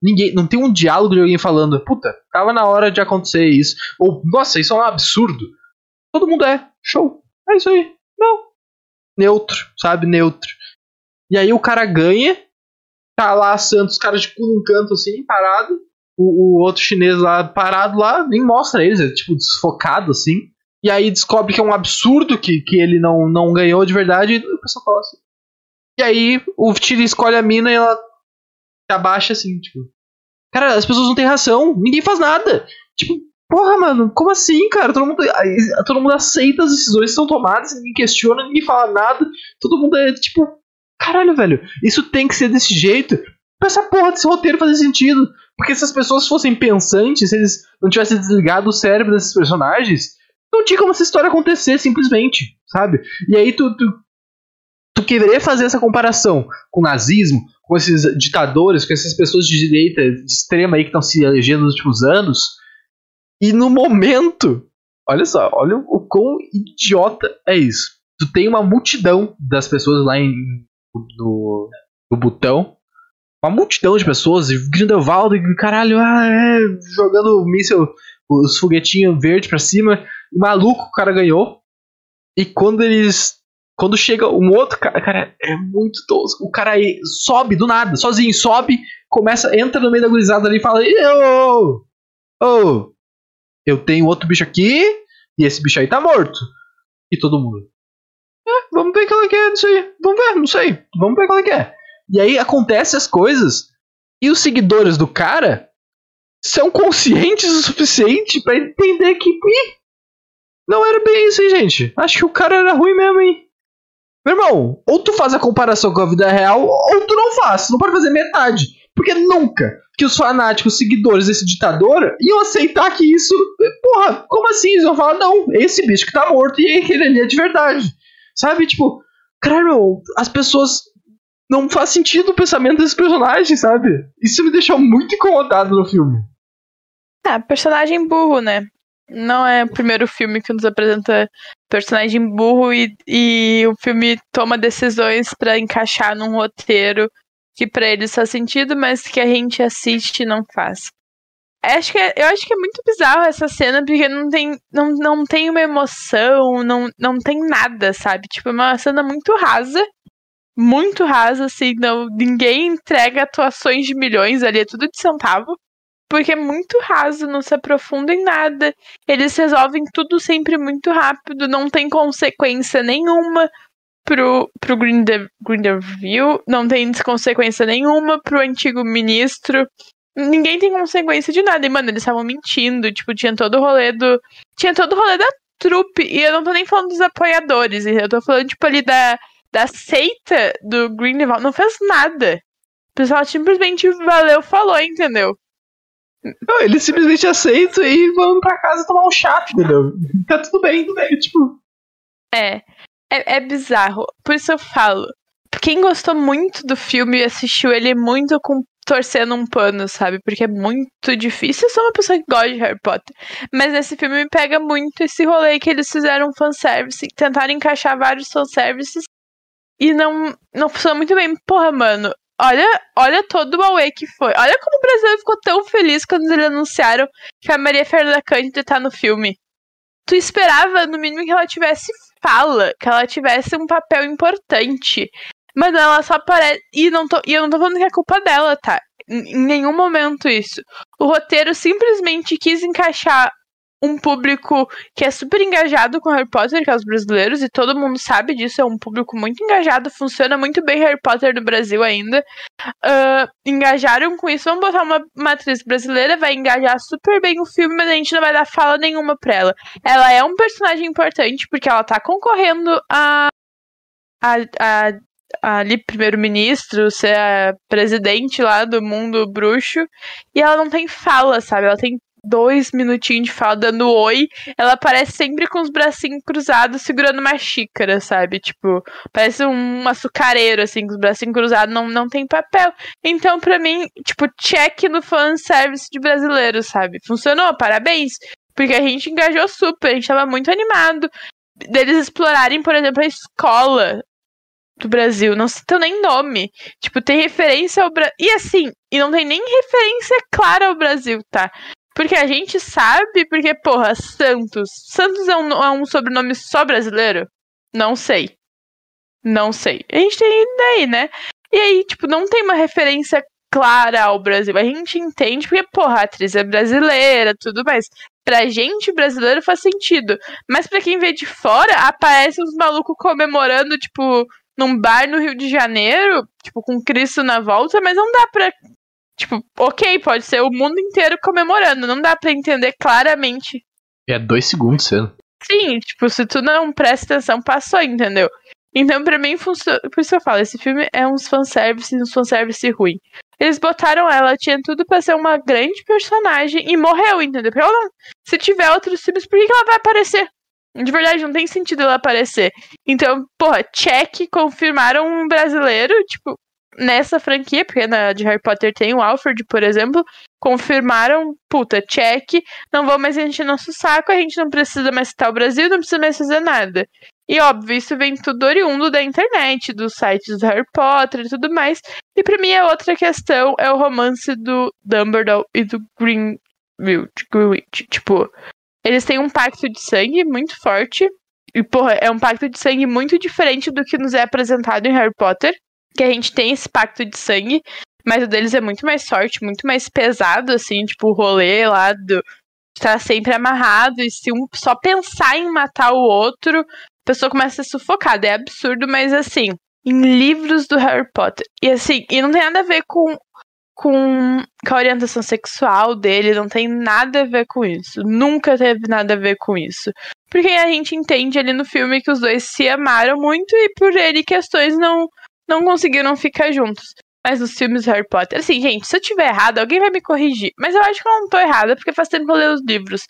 Ninguém, não tem um diálogo de alguém falando, puta, tava na hora de acontecer isso. Ou, nossa, isso é um absurdo. Todo mundo é, show. É isso aí. Neutro, sabe? Neutro. E aí o cara ganha, tá lá Santos, cara de cu num canto assim, parado. O, o, outro chinês lá parado lá, nem mostra eles, é tipo desfocado assim. E aí descobre que é um absurdo que, que ele não, não ganhou de verdade. E o pessoal fala assim. E aí o Tiri escolhe a mina e ela se abaixa assim, tipo. Cara, as pessoas não têm ração, ninguém faz nada. Tipo, Porra, mano, como assim, cara? Todo mundo, todo mundo aceita as decisões que são tomadas, ninguém questiona, ninguém fala nada. Todo mundo é tipo, caralho, velho, isso tem que ser desse jeito. Pra essa porra desse roteiro fazer sentido. Porque se as pessoas fossem pensantes, se eles não tivessem desligado o cérebro desses personagens, não tinha como essa história acontecer simplesmente, sabe? E aí tu, tu, tu querer fazer essa comparação com o nazismo, com esses ditadores, com essas pessoas de direita, de extrema aí que estão se elegendo nos últimos anos e no momento, olha só, olha o quão idiota é isso. Tu tem uma multidão das pessoas lá em, no, no botão. Uma multidão de pessoas, Grindelwald, caralho, ah, é, jogando míssil, os foguetinhos verdes pra cima. Maluco, o cara ganhou. E quando eles. Quando chega um outro cara, cara, é muito tosco. O cara aí sobe do nada, sozinho, sobe, começa, entra no meio da gurizada ali e fala: Ô! Ô! Eu tenho outro bicho aqui e esse bicho aí tá morto. E todo mundo. É, vamos ver qual é que é disso aí. Vamos ver, não sei. Vamos ver qual é que é. E aí acontece as coisas e os seguidores do cara são conscientes o suficiente para entender que ih, não era bem isso, hein, gente. Acho que o cara era ruim mesmo, hein. Meu irmão, ou tu faz a comparação com a vida real, ou tu não faz. não pode fazer metade. Porque nunca que os fanáticos seguidores desse ditador iam aceitar que isso. Porra, como assim? Eles vão falar, não, esse bicho que tá morto e aquele ali é de verdade. Sabe? Tipo, caralho, as pessoas. Não faz sentido o pensamento desses personagens, sabe? Isso me deixou muito incomodado no filme. Ah, personagem burro, né? Não é o primeiro filme que nos apresenta personagem burro e, e o filme toma decisões para encaixar num roteiro que para eles faz sentido, mas que a gente assiste e não faz. Acho que é, eu acho que é muito bizarro essa cena, porque não tem, não, não tem uma emoção, não, não tem nada, sabe? Tipo, é uma cena muito rasa. Muito rasa, assim, não, ninguém entrega atuações de milhões ali, é tudo de centavo. Porque é muito raso, não se aprofunda em nada. Eles resolvem tudo sempre muito rápido, não tem consequência nenhuma pro, pro Grinder, Grindelwald, não tem consequência nenhuma pro antigo ministro. Ninguém tem consequência de nada. E, mano, eles estavam mentindo. Tipo, tinha todo o rolê do. Tinha todo o rolê da trupe. E eu não tô nem falando dos apoiadores. Eu tô falando, tipo, ali da, da seita do Grindelwald. Não fez nada. O pessoal simplesmente valeu, falou, entendeu? Não, eles simplesmente aceitam e vão pra casa tomar um chá, entendeu? Tá tudo bem, tudo bem, tipo. É. É, é bizarro. Por isso eu falo. Quem gostou muito do filme e assistiu ele muito com torcendo um pano, sabe? Porque é muito difícil. Eu sou uma pessoa que gosta de Harry Potter. Mas nesse filme me pega muito esse rolê que eles fizeram fanservice, tentaram encaixar vários fanservices e não, não funcionou muito bem. Porra, mano, olha, olha todo o Aue que foi. Olha como o Brasil ficou tão feliz quando eles anunciaram que a Maria Fernanda Cândida tá no filme. Tu esperava, no mínimo, que ela tivesse fala, que ela tivesse um papel importante. Mas ela só aparece. E, tô, e eu não tô falando que é culpa dela, tá? Em nenhum momento isso. O roteiro simplesmente quis encaixar um público que é super engajado com Harry Potter, que é os brasileiros, e todo mundo sabe disso, é um público muito engajado, funciona muito bem Harry Potter no Brasil ainda. Uh, engajaram com isso, vamos botar uma, uma atriz brasileira, vai engajar super bem o filme, mas a gente não vai dar fala nenhuma pra ela. Ela é um personagem importante, porque ela tá concorrendo a, a, a ali primeiro-ministro, ser a presidente lá do mundo bruxo, e ela não tem fala, sabe? Ela tem dois minutinhos de fala dando oi, ela aparece sempre com os bracinhos cruzados segurando uma xícara, sabe? Tipo, parece um açucareiro, assim, com os bracinhos cruzados, não, não tem papel. Então, pra mim, tipo, check no fanservice de brasileiro, sabe? Funcionou, parabéns. Porque a gente engajou super, a gente tava muito animado deles explorarem, por exemplo, a escola do Brasil. Não citam nem nome. Tipo, tem referência ao Brasil. E assim, e não tem nem referência clara ao Brasil, tá? Porque a gente sabe, porque, porra, Santos. Santos é um, é um sobrenome só brasileiro? Não sei. Não sei. A gente tem daí, né? E aí, tipo, não tem uma referência clara ao Brasil. A gente entende porque, porra, a atriz é brasileira, tudo mais. Pra gente, brasileiro, faz sentido. Mas pra quem vê de fora, aparece uns malucos comemorando, tipo, num bar no Rio de Janeiro, tipo, com Cristo na volta, mas não dá pra Tipo, ok, pode ser o mundo inteiro comemorando, não dá para entender claramente. É dois segundos sendo. Sim, tipo, se tu não presta atenção, passou, entendeu? Então, pra mim, funciona. Por isso que eu falo, esse filme é uns fanservice uns fanservice ruim. Eles botaram ela, tinha tudo pra ser uma grande personagem e morreu, entendeu? Porque ela não... Se tiver outros filmes, por que, que ela vai aparecer? De verdade, não tem sentido ela aparecer. Então, porra, check, confirmaram um brasileiro, tipo, nessa franquia, porque na de Harry Potter tem o Alfred, por exemplo, confirmaram, puta, check, não vão mais encher nosso saco, a gente não precisa mais citar o Brasil, não precisa mais fazer nada. E óbvio, isso vem tudo oriundo da internet, dos sites do Harry Potter e tudo mais. E pra mim a outra questão é o romance do Dumbledore e do Greenwich. Greenwich. Tipo, eles têm um pacto de sangue muito forte. E, porra, é um pacto de sangue muito diferente do que nos é apresentado em Harry Potter que a gente tem esse pacto de sangue, mas o deles é muito mais forte, muito mais pesado, assim, tipo, o rolê lá do estar tá sempre amarrado, e se um só pensar em matar o outro, a pessoa começa a ser sufocada. É absurdo, mas assim, em livros do Harry Potter. E assim, e não tem nada a ver com, com, com a orientação sexual dele, não tem nada a ver com isso. Nunca teve nada a ver com isso. Porque a gente entende ali no filme que os dois se amaram muito e por ele questões não não conseguiram ficar juntos. Mas nos filmes Harry Potter. Assim, gente, se eu tiver errado, alguém vai me corrigir. Mas eu acho que eu não tô errada, porque faz tempo que eu leio os livros.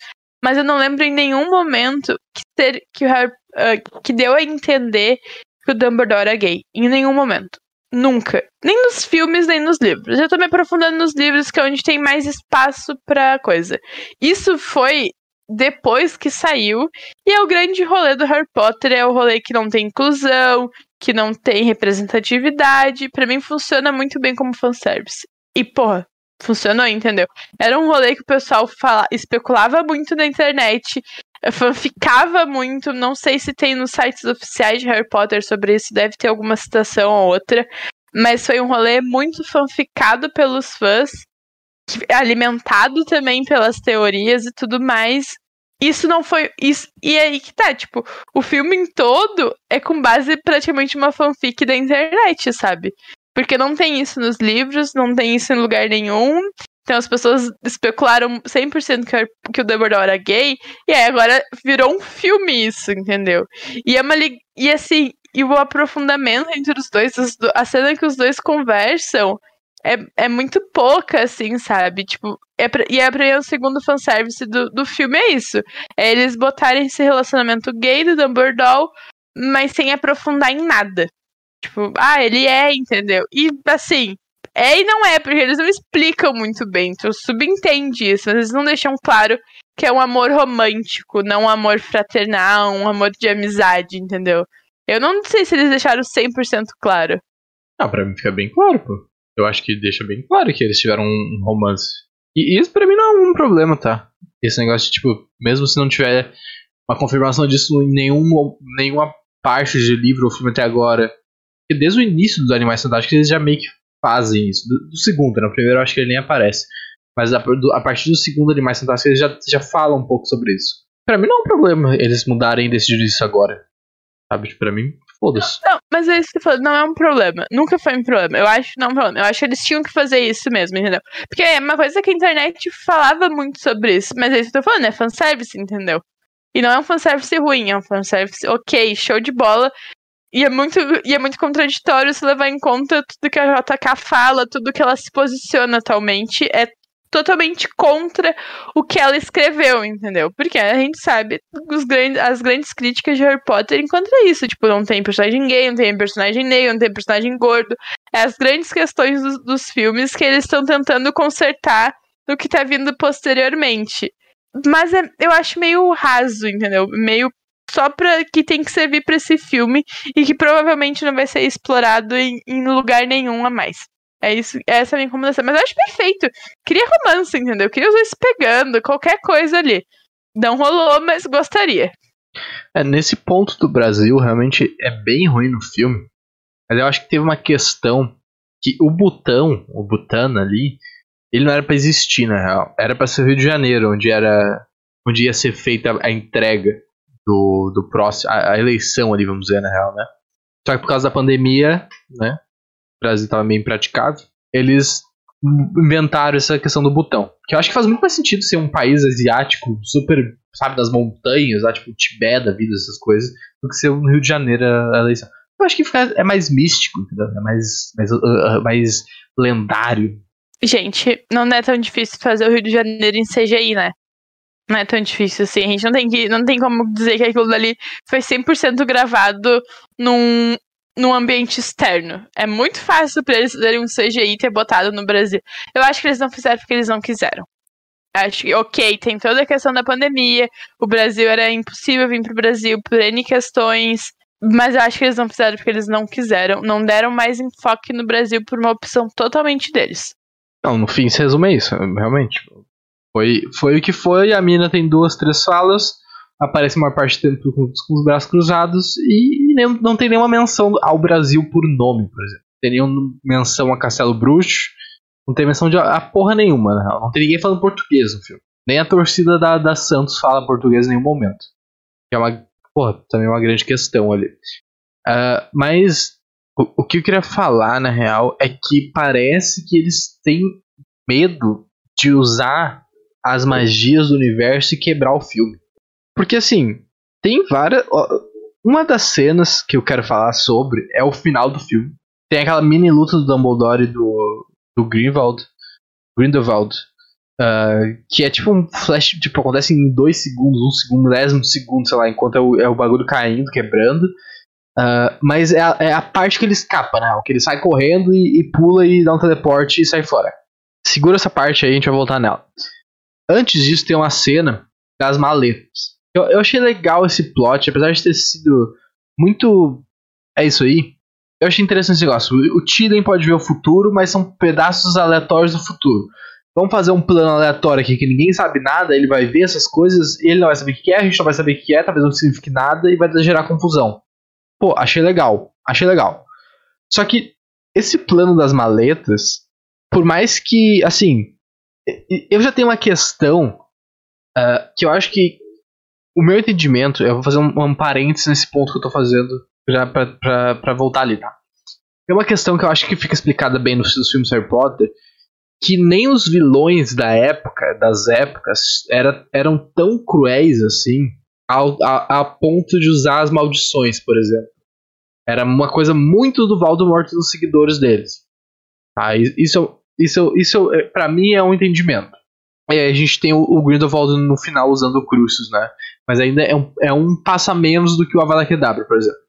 Mas eu não lembro em nenhum momento que, ter, que, Harry, uh, que deu a entender que o Dumbledore é gay. Em nenhum momento. Nunca. Nem nos filmes, nem nos livros. Eu tô me aprofundando nos livros, que é onde tem mais espaço pra coisa. Isso foi depois que saiu. E é o grande rolê do Harry Potter, é o rolê que não tem inclusão, que não tem representatividade. para mim funciona muito bem como fanservice. E, porra, funcionou, entendeu? Era um rolê que o pessoal fala, especulava muito na internet, fanficava muito. Não sei se tem nos sites oficiais de Harry Potter sobre isso, deve ter alguma citação ou outra. Mas foi um rolê muito fanficado pelos fãs, alimentado também pelas teorias e tudo mais isso não foi. Isso, e aí que tá, tipo, o filme em todo é com base praticamente uma fanfic da internet, sabe? Porque não tem isso nos livros, não tem isso em lugar nenhum. Então as pessoas especularam 100% que, que o Dumbledore era gay, e aí agora virou um filme isso, entendeu? E é uma e assim, e o aprofundamento entre os dois, a cena que os dois conversam é, é muito pouca, assim, sabe? Tipo, é pra, e é pra mim o segundo fanservice do, do filme é isso. É eles botarem esse relacionamento gay do Dumbledore, mas sem aprofundar em nada. Tipo, ah, ele é, entendeu? E assim, é e não é, porque eles não explicam muito bem. Tu subentende isso, mas eles não deixam claro que é um amor romântico, não um amor fraternal, um amor de amizade, entendeu? Eu não sei se eles deixaram 100% claro. Ah, pra mim fica bem claro, pô. Eu acho que deixa bem claro que eles tiveram um romance. E isso pra mim não é um problema, tá? Esse negócio de, tipo, mesmo se não tiver uma confirmação disso em nenhum, nenhuma parte de livro ou filme até agora. Porque desde o início dos Animais Fantásticos eles já meio que fazem isso. Do, do segundo, né? O primeiro eu acho que ele nem aparece. Mas a, a partir do segundo Animais Fantásticos eles já, já falam um pouco sobre isso. Pra mim não é um problema eles mudarem e decidirem isso agora. Sabe? Pra mim, foda-se. Não, mas é isso que você falou, não é um problema. Nunca foi um problema. Eu acho não é um problema. Eu acho que eles tinham que fazer isso mesmo, entendeu? Porque é uma coisa que a internet falava muito sobre isso. Mas é isso que eu tô falando, é fanservice, entendeu? E não é um fanservice ruim, é um fanservice ok, show de bola. E é muito, e é muito contraditório se levar em conta tudo que a JK fala, tudo que ela se posiciona atualmente. É totalmente contra o que ela escreveu, entendeu? Porque a gente sabe os grandes, as grandes críticas de Harry Potter enquanto isso. Tipo, não tem personagem gay, não tem personagem negro, não tem personagem gordo. É as grandes questões dos, dos filmes que eles estão tentando consertar no que tá vindo posteriormente. Mas é, eu acho meio raso, entendeu? Meio só pra que tem que servir para esse filme e que provavelmente não vai ser explorado em, em lugar nenhum a mais. É isso, essa é a minha recomendação. Mas eu acho perfeito. Queria romance, entendeu? Queria os dois pegando, qualquer coisa ali. Não rolou, mas gostaria. É, nesse ponto do Brasil, realmente é bem ruim no filme. Mas eu acho que teve uma questão que o Butão, o Butano ali, ele não era para existir, na real. Era para ser Rio de Janeiro, onde era onde ia ser feita a entrega do, do próximo, a, a eleição ali, vamos dizer, na real, né? Só que por causa da pandemia, né? Brasil estava meio impraticável, eles inventaram essa questão do botão. Que eu acho que faz muito mais sentido ser um país asiático, super, sabe, das montanhas, lá, tipo Tibete da vida, essas coisas, do que ser no Rio de Janeiro a eleição. Eu acho que fica, é mais místico, entendeu? é mais, mais, uh, mais lendário. Gente, não é tão difícil fazer o Rio de Janeiro em CGI, né? Não é tão difícil assim. A gente não tem, que, não tem como dizer que aquilo dali foi 100% gravado num num ambiente externo. É muito fácil para eles fazerem um CGI ter botado no Brasil. Eu acho que eles não fizeram porque eles não quiseram. Acho que, ok, tem toda a questão da pandemia, o Brasil era impossível vir pro Brasil por N questões, mas eu acho que eles não fizeram porque eles não quiseram, não deram mais enfoque no Brasil por uma opção totalmente deles. Não, no fim se resume a isso, realmente. Foi, foi o que foi, a mina tem duas, três falas, aparece uma parte do tempo com, com, os braços cruzados e, nem, não tem nenhuma menção ao Brasil por nome, por exemplo. Não tem nenhuma menção a Castelo Bruxo, não tem menção de a, a porra nenhuma, na real. Não tem ninguém falando português no filme. Nem a torcida da, da Santos fala português em nenhum momento. Que é uma, porra, também uma grande questão ali. Uh, mas o, o que eu queria falar, na real, é que parece que eles têm medo de usar as magias do universo e quebrar o filme. Porque assim, tem várias. Uma das cenas que eu quero falar sobre é o final do filme. Tem aquela mini luta do Dumbledore e do, do Grindelwald. Grindelwald. Uh, que é tipo um flash, tipo, acontece em dois segundos, um segundo, dezimo segundo, sei lá, enquanto é o, é o bagulho caindo, quebrando. Uh, mas é a, é a, parte que ele escapa, né? Que ele sai correndo e, e, pula e dá um teleporte e sai fora. Segura essa parte aí, a gente vai voltar nela. Antes disso, tem uma cena das maletas. Eu, eu achei legal esse plot, apesar de ter sido muito. É isso aí. Eu achei interessante esse negócio. O Tiden pode ver o futuro, mas são pedaços aleatórios do futuro. Vamos fazer um plano aleatório aqui que ninguém sabe nada, ele vai ver essas coisas, ele não vai saber o que é, a gente não vai saber o que é, talvez não signifique nada e vai gerar confusão. Pô, achei legal. Achei legal. Só que esse plano das maletas, por mais que, assim, eu já tenho uma questão uh, que eu acho que o meu entendimento, eu vou fazer um, um parênteses nesse ponto que eu tô fazendo já pra, pra, pra voltar ali, tá? É uma questão que eu acho que fica explicada bem nos, nos filmes Harry Potter, que nem os vilões da época, das épocas, era, eram tão cruéis assim, ao, a, a ponto de usar as maldições, por exemplo. Era uma coisa muito do Voldemort e dos seguidores deles. Tá? Isso, isso, isso é, para mim é um entendimento. E aí a gente tem o, o Grindelwald no final usando o Crucius, né? Mas ainda é um, é um passo a menos do que o Avada Kedavra, por exemplo.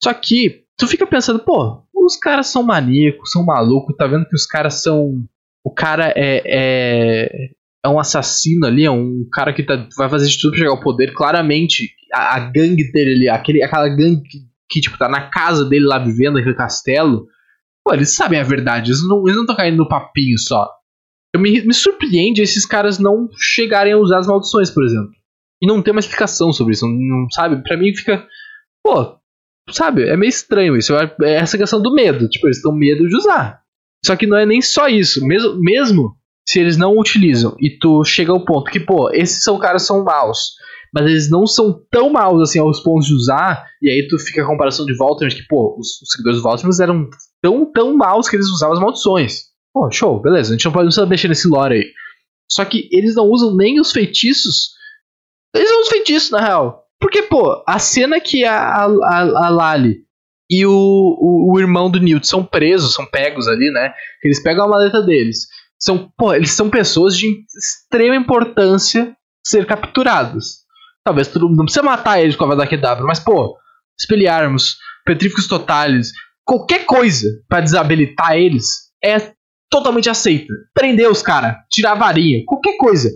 Só que, tu fica pensando, pô, os caras são maníacos, são malucos, tá vendo que os caras são. O cara é, é, é um assassino ali, é um cara que tá, vai fazer de tudo pra chegar ao poder. Claramente, a, a gangue dele ali, aquele, aquela gangue que, que, tipo, tá na casa dele lá vivendo, naquele castelo. Pô, eles sabem a verdade, eles não estão caindo no papinho só. Eu me, me surpreende esses caras não chegarem a usar as maldições, por exemplo e não tem uma explicação sobre isso. Não, sabe? Para mim fica. Pô, sabe? É meio estranho isso. É essa questão do medo. Tipo, eles estão medo de usar. Só que não é nem só isso. Mesmo, mesmo se eles não utilizam e tu chega ao ponto que, pô, esses são caras são maus, mas eles não são tão maus assim aos pontos de usar, e aí tu fica a comparação de Voldemort que, pô, os, os seguidores do Voldemort eram tão, tão maus que eles usavam as maldições. Pô, show, beleza, a gente não pode mexer nesse lore aí. Só que eles não usam nem os feitiços. Eles usam os feitiços, na real. Porque, pô, a cena que a, a, a, Lali e o, o, o, irmão do Newt são presos, são pegos ali, né? Eles pegam a maleta deles. São, pô, eles são pessoas de extrema importância ser capturadas. Talvez tu não precisa matar eles com a Vada Kedavra, mas, pô, espelharmos, petríficos totais, qualquer coisa para desabilitar eles é totalmente aceita. Prender os caras, tirar a varinha, qualquer coisa.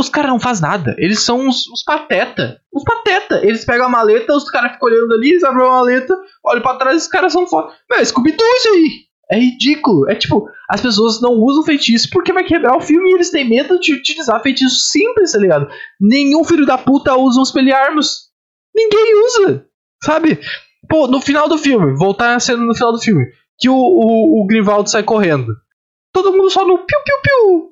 Os caras não fazem nada. Eles são uns, uns pateta. Uns pateta. Eles pegam a maleta, os caras ficam olhando ali, eles abrem a maleta, olham pra trás e os caras são foda. Meu, scooby isso aí. É ridículo. É tipo, as pessoas não usam feitiço porque vai quebrar o filme e eles têm medo de utilizar feitiço simples, tá ligado? Nenhum filho da puta usa um espelharmos. Ninguém usa. Sabe? Pô, no final do filme, voltar a cena no final do filme, que o, o, o Grivaldo sai correndo. Todo mundo só no piu-piu-piu.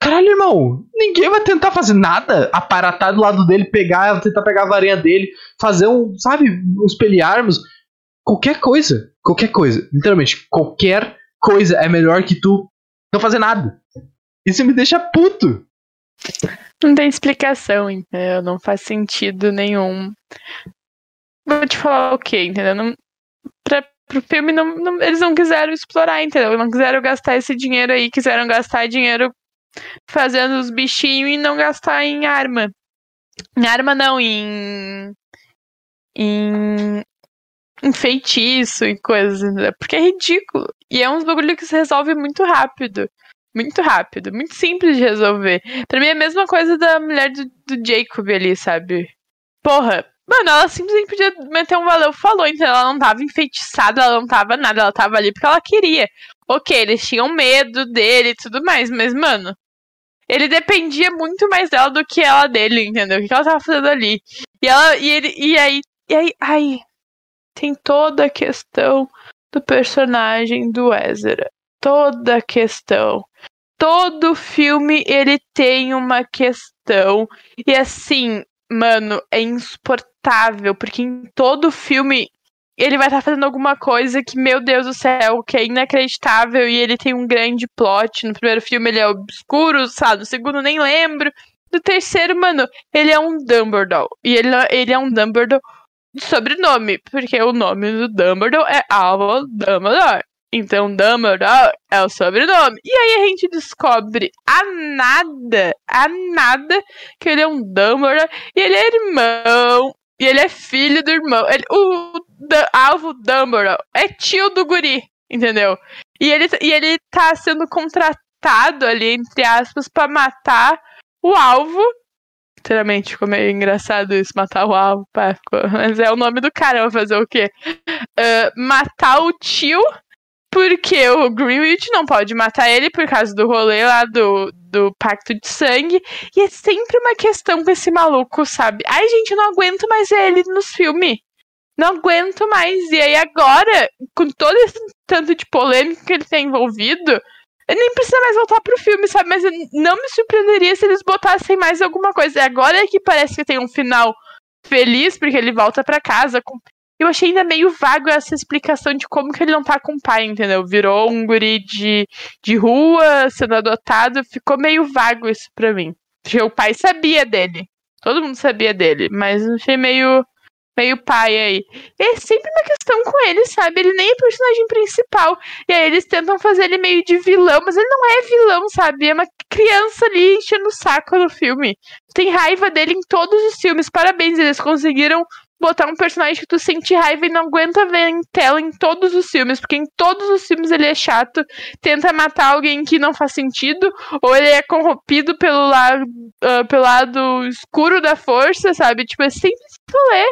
Caralho, irmão, ninguém vai tentar fazer nada, aparatar do lado dele, pegar, tentar pegar a varinha dele, fazer um, sabe, um espelharmos. Qualquer coisa, qualquer coisa, literalmente, qualquer coisa é melhor que tu não fazer nada. Isso me deixa puto. Não tem explicação, entendeu? Não faz sentido nenhum. Vou te falar o que, entendeu? Não, pra, pro filme, não, não, eles não quiseram explorar, entendeu? Não quiseram gastar esse dinheiro aí, quiseram gastar dinheiro fazendo os bichinhos e não gastar em arma. Em arma não, em. em. em feitiço e coisas, porque é ridículo. E é uns bagulho que se resolve muito rápido. Muito rápido, muito simples de resolver. Pra mim é a mesma coisa da mulher do, do Jacob ali, sabe? Porra, Mano, ela simplesmente podia meter um valeu falou, então ela não tava enfeitiçada, ela não tava nada, ela tava ali porque ela queria. Ok, eles tinham medo dele e tudo mais, mas, mano, ele dependia muito mais dela do que ela dele, entendeu? O que ela tava fazendo ali. E ela, e ele, e aí, e aí, ai, tem toda a questão do personagem do Ezra. Toda a questão. Todo filme ele tem uma questão. E assim, mano, é insuportável, porque em todo filme ele vai estar tá fazendo alguma coisa que, meu Deus do céu, que é inacreditável e ele tem um grande plot. No primeiro filme ele é obscuro, sabe? No segundo nem lembro. No terceiro, mano, ele é um Dumbledore. E ele, ele é um Dumbledore de sobrenome, porque o nome do Dumbledore é Albus Dumbledore. Então, Dumbledore é o sobrenome. E aí a gente descobre a nada, a nada, que ele é um Dumbledore e ele é irmão. E ele é filho do irmão. Ele, o Alvo Dumbledore é tio do guri, entendeu? E ele, e ele tá sendo contratado ali, entre aspas, para matar o alvo. Literalmente, ficou meio engraçado isso, matar o alvo. Pá, ficou... Mas é o nome do cara, vai fazer o quê? Uh, matar o tio, porque o Greenwich não pode matar ele por causa do rolê lá do, do pacto de sangue. E é sempre uma questão com esse maluco, sabe? Ai, gente, eu não aguento mais ele nos filmes não aguento mais. E aí agora, com todo esse tanto de polêmica que ele tem envolvido, ele nem precisa mais voltar pro filme, sabe? Mas não me surpreenderia se eles botassem mais alguma coisa. E agora é que parece que tem um final feliz, porque ele volta para casa. Com... Eu achei ainda meio vago essa explicação de como que ele não tá com o pai, entendeu? Virou um guri de, de rua, sendo adotado. Ficou meio vago isso pra mim. Porque o pai sabia dele. Todo mundo sabia dele, mas achei meio meio pai aí. É sempre uma questão com ele, sabe? Ele nem é personagem principal. E aí eles tentam fazer ele meio de vilão, mas ele não é vilão, sabe? É uma criança ali enchendo o saco no filme. Tem raiva dele em todos os filmes. Parabéns, eles conseguiram botar um personagem que tu sente raiva e não aguenta ver em tela em todos os filmes, porque em todos os filmes ele é chato, tenta matar alguém que não faz sentido, ou ele é corrompido pelo lado, uh, pelo lado escuro da força, sabe? Tipo, é sempre tu lê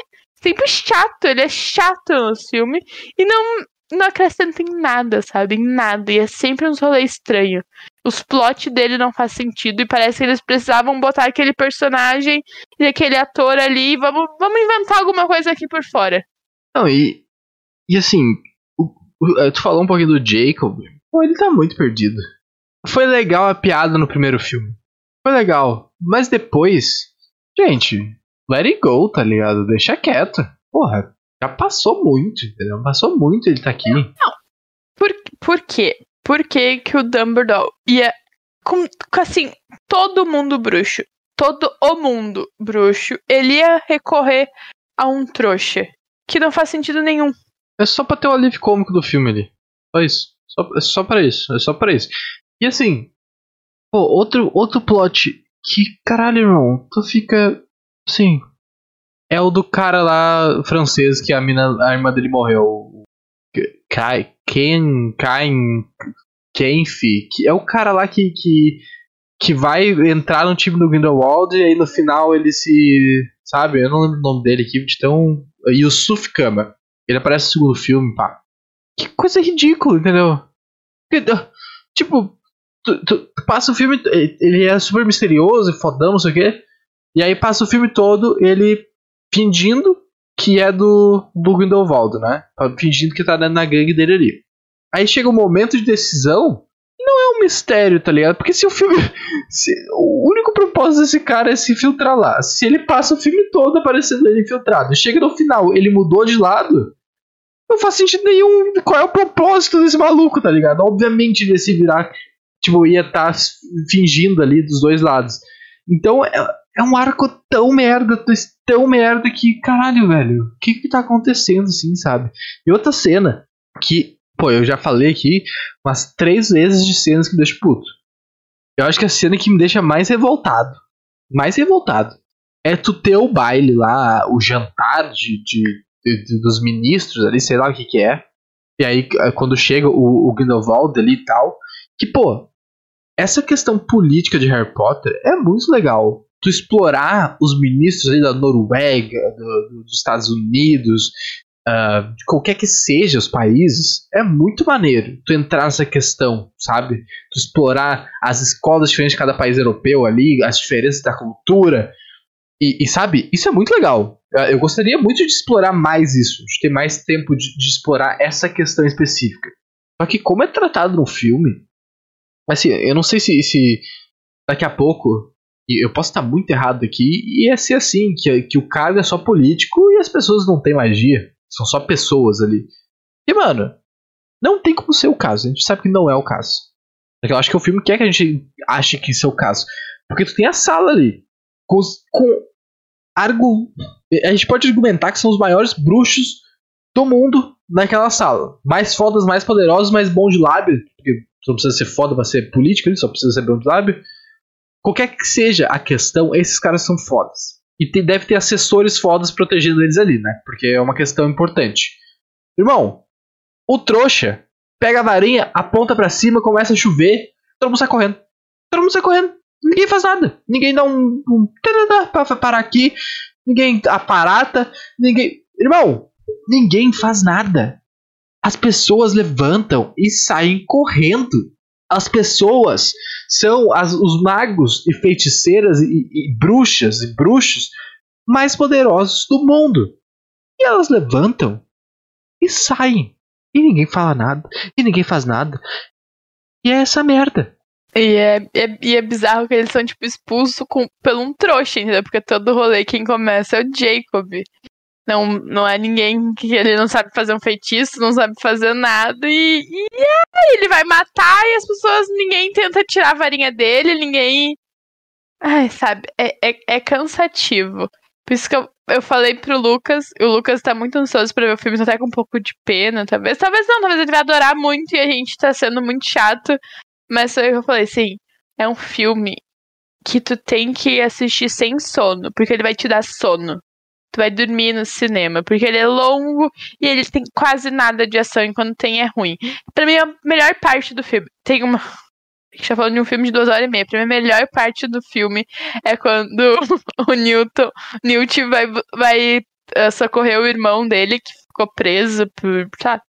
sempre chato, ele é chato no filme e não, não acrescenta em nada, sabe? Em nada. E é sempre um rolê estranho. Os plot dele não faz sentido e parece que eles precisavam botar aquele personagem e aquele ator ali vamos, vamos inventar alguma coisa aqui por fora. Não, e, e assim, o, o, tu falou um pouquinho do Jacob. Pô, ele tá muito perdido. foi legal a piada no primeiro filme. Foi legal. Mas depois, gente, let it go, tá ligado? Deixa quieto. Porra, já passou muito, entendeu? Passou muito ele tá aqui. Não. Por, por quê? Por que, que o Dumbledore ia. Com, assim, todo mundo bruxo. Todo o mundo bruxo. Ele ia recorrer a um trouxa. Que não faz sentido nenhum. É só pra ter o alívio cômico do filme ali. Só isso. Só, é só pra isso. É só pra isso. E assim. Pô, outro, outro plot que, caralho, irmão, tu fica. Assim. É o do cara lá francês que a, mina, a irmã dele morreu. Kai, Ken, Kain, Kenfi, que é o cara lá que, que, que vai entrar no time do Grindelwald e aí no final ele se. Sabe? Eu não lembro o nome dele aqui, de tão. Yusuf Kama. Ele aparece no segundo filme, pá. Que coisa ridícula, entendeu? Tipo, tu, tu, tu passa o filme. Ele é super misterioso e fodão, não sei o quê. E aí passa o filme todo ele fingindo que é do, do Grindelwald, né? Fingindo que tá na gangue dele ali. Aí chega o um momento de decisão não é um mistério, tá ligado? Porque se o filme. Se, o único propósito desse cara é se infiltrar lá. Se ele passa o filme todo aparecendo ele infiltrado, chega no final, ele mudou de lado, não faz sentido nenhum. Qual é o propósito desse maluco, tá ligado? Obviamente ele ia se virar. Tipo, ia estar tá fingindo ali dos dois lados. Então é, é um arco tão merda, tão merda que, caralho, velho, o que que tá acontecendo assim, sabe? E outra cena que, pô, eu já falei aqui umas três vezes de cenas que me deixam puto. Eu acho que a cena que me deixa mais revoltado, mais revoltado, é tu ter o baile lá, o jantar de, de, de dos ministros ali, sei lá o que que é. E aí, quando chega o, o Grindelwald ali e tal, que, pô, essa questão política de Harry Potter é muito legal tu explorar os ministros ali da Noruega, do, dos Estados Unidos, uh, de qualquer que seja os países, é muito maneiro tu entrar nessa questão, sabe? Tu explorar as escolas diferentes de cada país europeu ali, as diferenças da cultura. E, e sabe, isso é muito legal. Eu gostaria muito de explorar mais isso, de ter mais tempo de, de explorar essa questão específica. Só que como é tratado no filme, assim, eu não sei se, se daqui a pouco eu posso estar muito errado aqui, e é ser assim, que, que o cargo é só político e as pessoas não têm magia. São só pessoas ali. E, mano, não tem como ser o caso. A gente sabe que não é o caso. Eu acho que o filme quer que a gente ache que isso é o caso. Porque tu tem a sala ali. Com, com argu... A gente pode argumentar que são os maiores bruxos do mundo naquela sala. Mais fodas, mais poderosos, mais bom de lábio. Porque tu não precisa ser foda pra ser político, só precisa ser bom de lábio. Qualquer que seja a questão, esses caras são fodas. E te, deve ter assessores fodas protegendo eles ali, né? Porque é uma questão importante. Irmão, o trouxa pega a varinha, aponta para cima, começa a chover, todo mundo sai correndo. Todo mundo sai correndo. Ninguém faz nada. Ninguém dá um. um pra parar aqui. Ninguém aparata. Ninguém. Irmão, ninguém faz nada. As pessoas levantam e saem correndo as pessoas são as, os magos e feiticeiras e, e bruxas e bruxos mais poderosos do mundo. E elas levantam e saem. E ninguém fala nada. E ninguém faz nada. E é essa merda. E é, é, e é bizarro que eles são, tipo, expulsos com, pelo um trouxa, entendeu? Porque todo rolê quem começa é o Jacob. Não, não é ninguém que ele não sabe fazer um feitiço, não sabe fazer nada. E, e aí, ele vai matar e as pessoas, ninguém tenta tirar a varinha dele, ninguém. Ai, sabe, é, é, é cansativo. Por isso que eu, eu falei pro Lucas, o Lucas tá muito ansioso pra ver o filme, até com um pouco de pena, talvez. Talvez não, talvez ele vai adorar muito e a gente tá sendo muito chato. Mas foi o que eu falei, sim, é um filme que tu tem que assistir sem sono, porque ele vai te dar sono tu vai dormir no cinema, porque ele é longo e ele tem quase nada de ação e quando tem é ruim. Pra mim, a melhor parte do filme. Tem uma. Gente tá falando de um filme de duas horas e meia. Pra mim, a melhor parte do filme é quando o Newton, Newt vai, vai uh, socorrer o irmão dele, que ficou preso por. Sabe?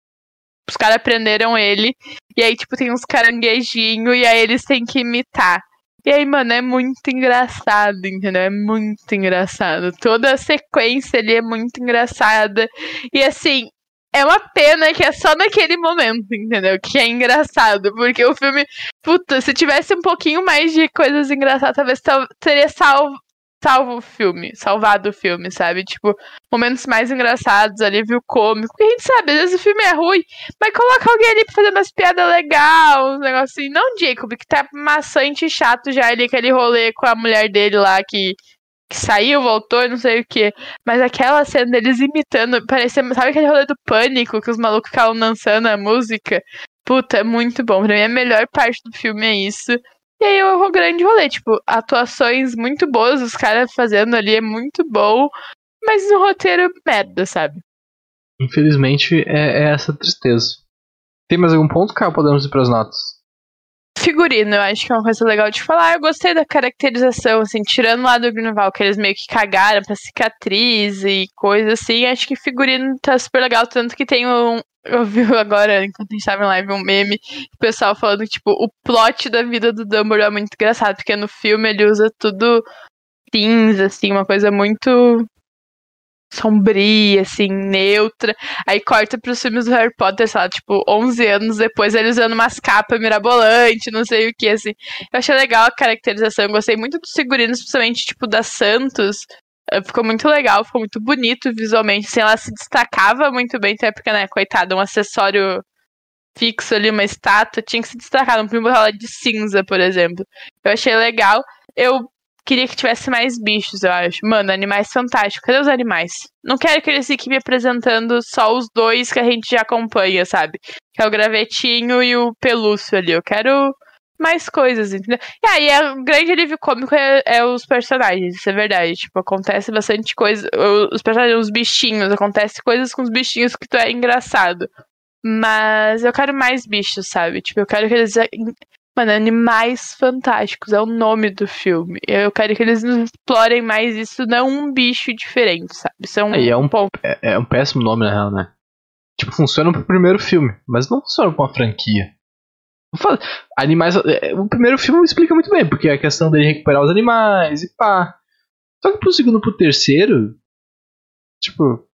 Os caras prenderam ele. E aí, tipo, tem uns caranguejinhos e aí eles têm que imitar. E aí, mano, é muito engraçado, entendeu? É muito engraçado. Toda a sequência ali é muito engraçada. E assim, é uma pena que é só naquele momento, entendeu? Que é engraçado. Porque o filme, puta, se tivesse um pouquinho mais de coisas engraçadas, talvez teria salvo, salvo o filme, salvado o filme, sabe? Tipo, momentos mais engraçados, alívio cômico. Porque a gente sabe, às vezes o filme é ruim, mas coloca alguém ali pra fazer umas piadas legais, uns negócios assim. Não Jacob, que tá maçante e chato já ali, aquele rolê com a mulher dele lá que que saiu, voltou não sei o que. Mas aquela cena deles imitando, parecia, sabe aquele rolê do pânico que os malucos ficavam dançando a música? Puta, é muito bom. Pra mim, a melhor parte do filme é isso. E aí o grande rolê, tipo, atuações muito boas, os caras fazendo ali é muito bom, mas no roteiro merda, sabe? Infelizmente é, é essa tristeza. Tem mais algum ponto, cara? Podemos ir pras notas? Figurino, eu acho que é uma coisa legal de falar. Eu gostei da caracterização, assim, tirando lá do Greenval, que eles meio que cagaram pra cicatriz e coisa assim. Acho que figurino tá super legal, tanto que tem um. Eu vi agora, enquanto a gente tava em live, um meme, o pessoal falando que, tipo, o plot da vida do Dumbledore é muito engraçado, porque no filme ele usa tudo cinza, assim, uma coisa muito sombria, assim, neutra. Aí corta pros filmes do Harry Potter, sei lá, tipo, 11 anos depois, ele usando umas capas mirabolantes, não sei o que, assim. Eu achei legal a caracterização, eu gostei muito dos figurinos, principalmente, tipo, da Santos. Eh, ficou muito legal, ficou muito bonito visualmente, assim, ela se destacava muito bem, até porque, né, coitada, um acessório fixo ali, uma estátua, tinha que se destacar, não podia botar ela de cinza, por exemplo. Eu achei legal. Eu Queria que tivesse mais bichos, eu acho. Mano, animais fantásticos. Cadê os animais? Não quero que eles fiquem me apresentando só os dois que a gente já acompanha, sabe? Que é o gravetinho e o pelúcio ali. Eu quero mais coisas, entendeu? E aí, é, o grande alívio cômico é, é, os personagens, isso é verdade. Tipo, acontece bastante coisa. Os personagens, os bichinhos, acontece coisas com os bichinhos que tu é engraçado. Mas eu quero mais bichos, sabe? Tipo, eu quero que eles Mano, Animais Fantásticos é o nome do filme. Eu quero que eles explorem mais isso, não um bicho diferente, sabe? Isso é um, é, é um, ponto. É, é, um péssimo nome, na real, né? Tipo, funciona pro primeiro filme, mas não funciona pra uma franquia. Animais. É, o primeiro filme explica muito bem, porque é a questão dele recuperar os animais e pá. Só que pro segundo pro terceiro. Tipo,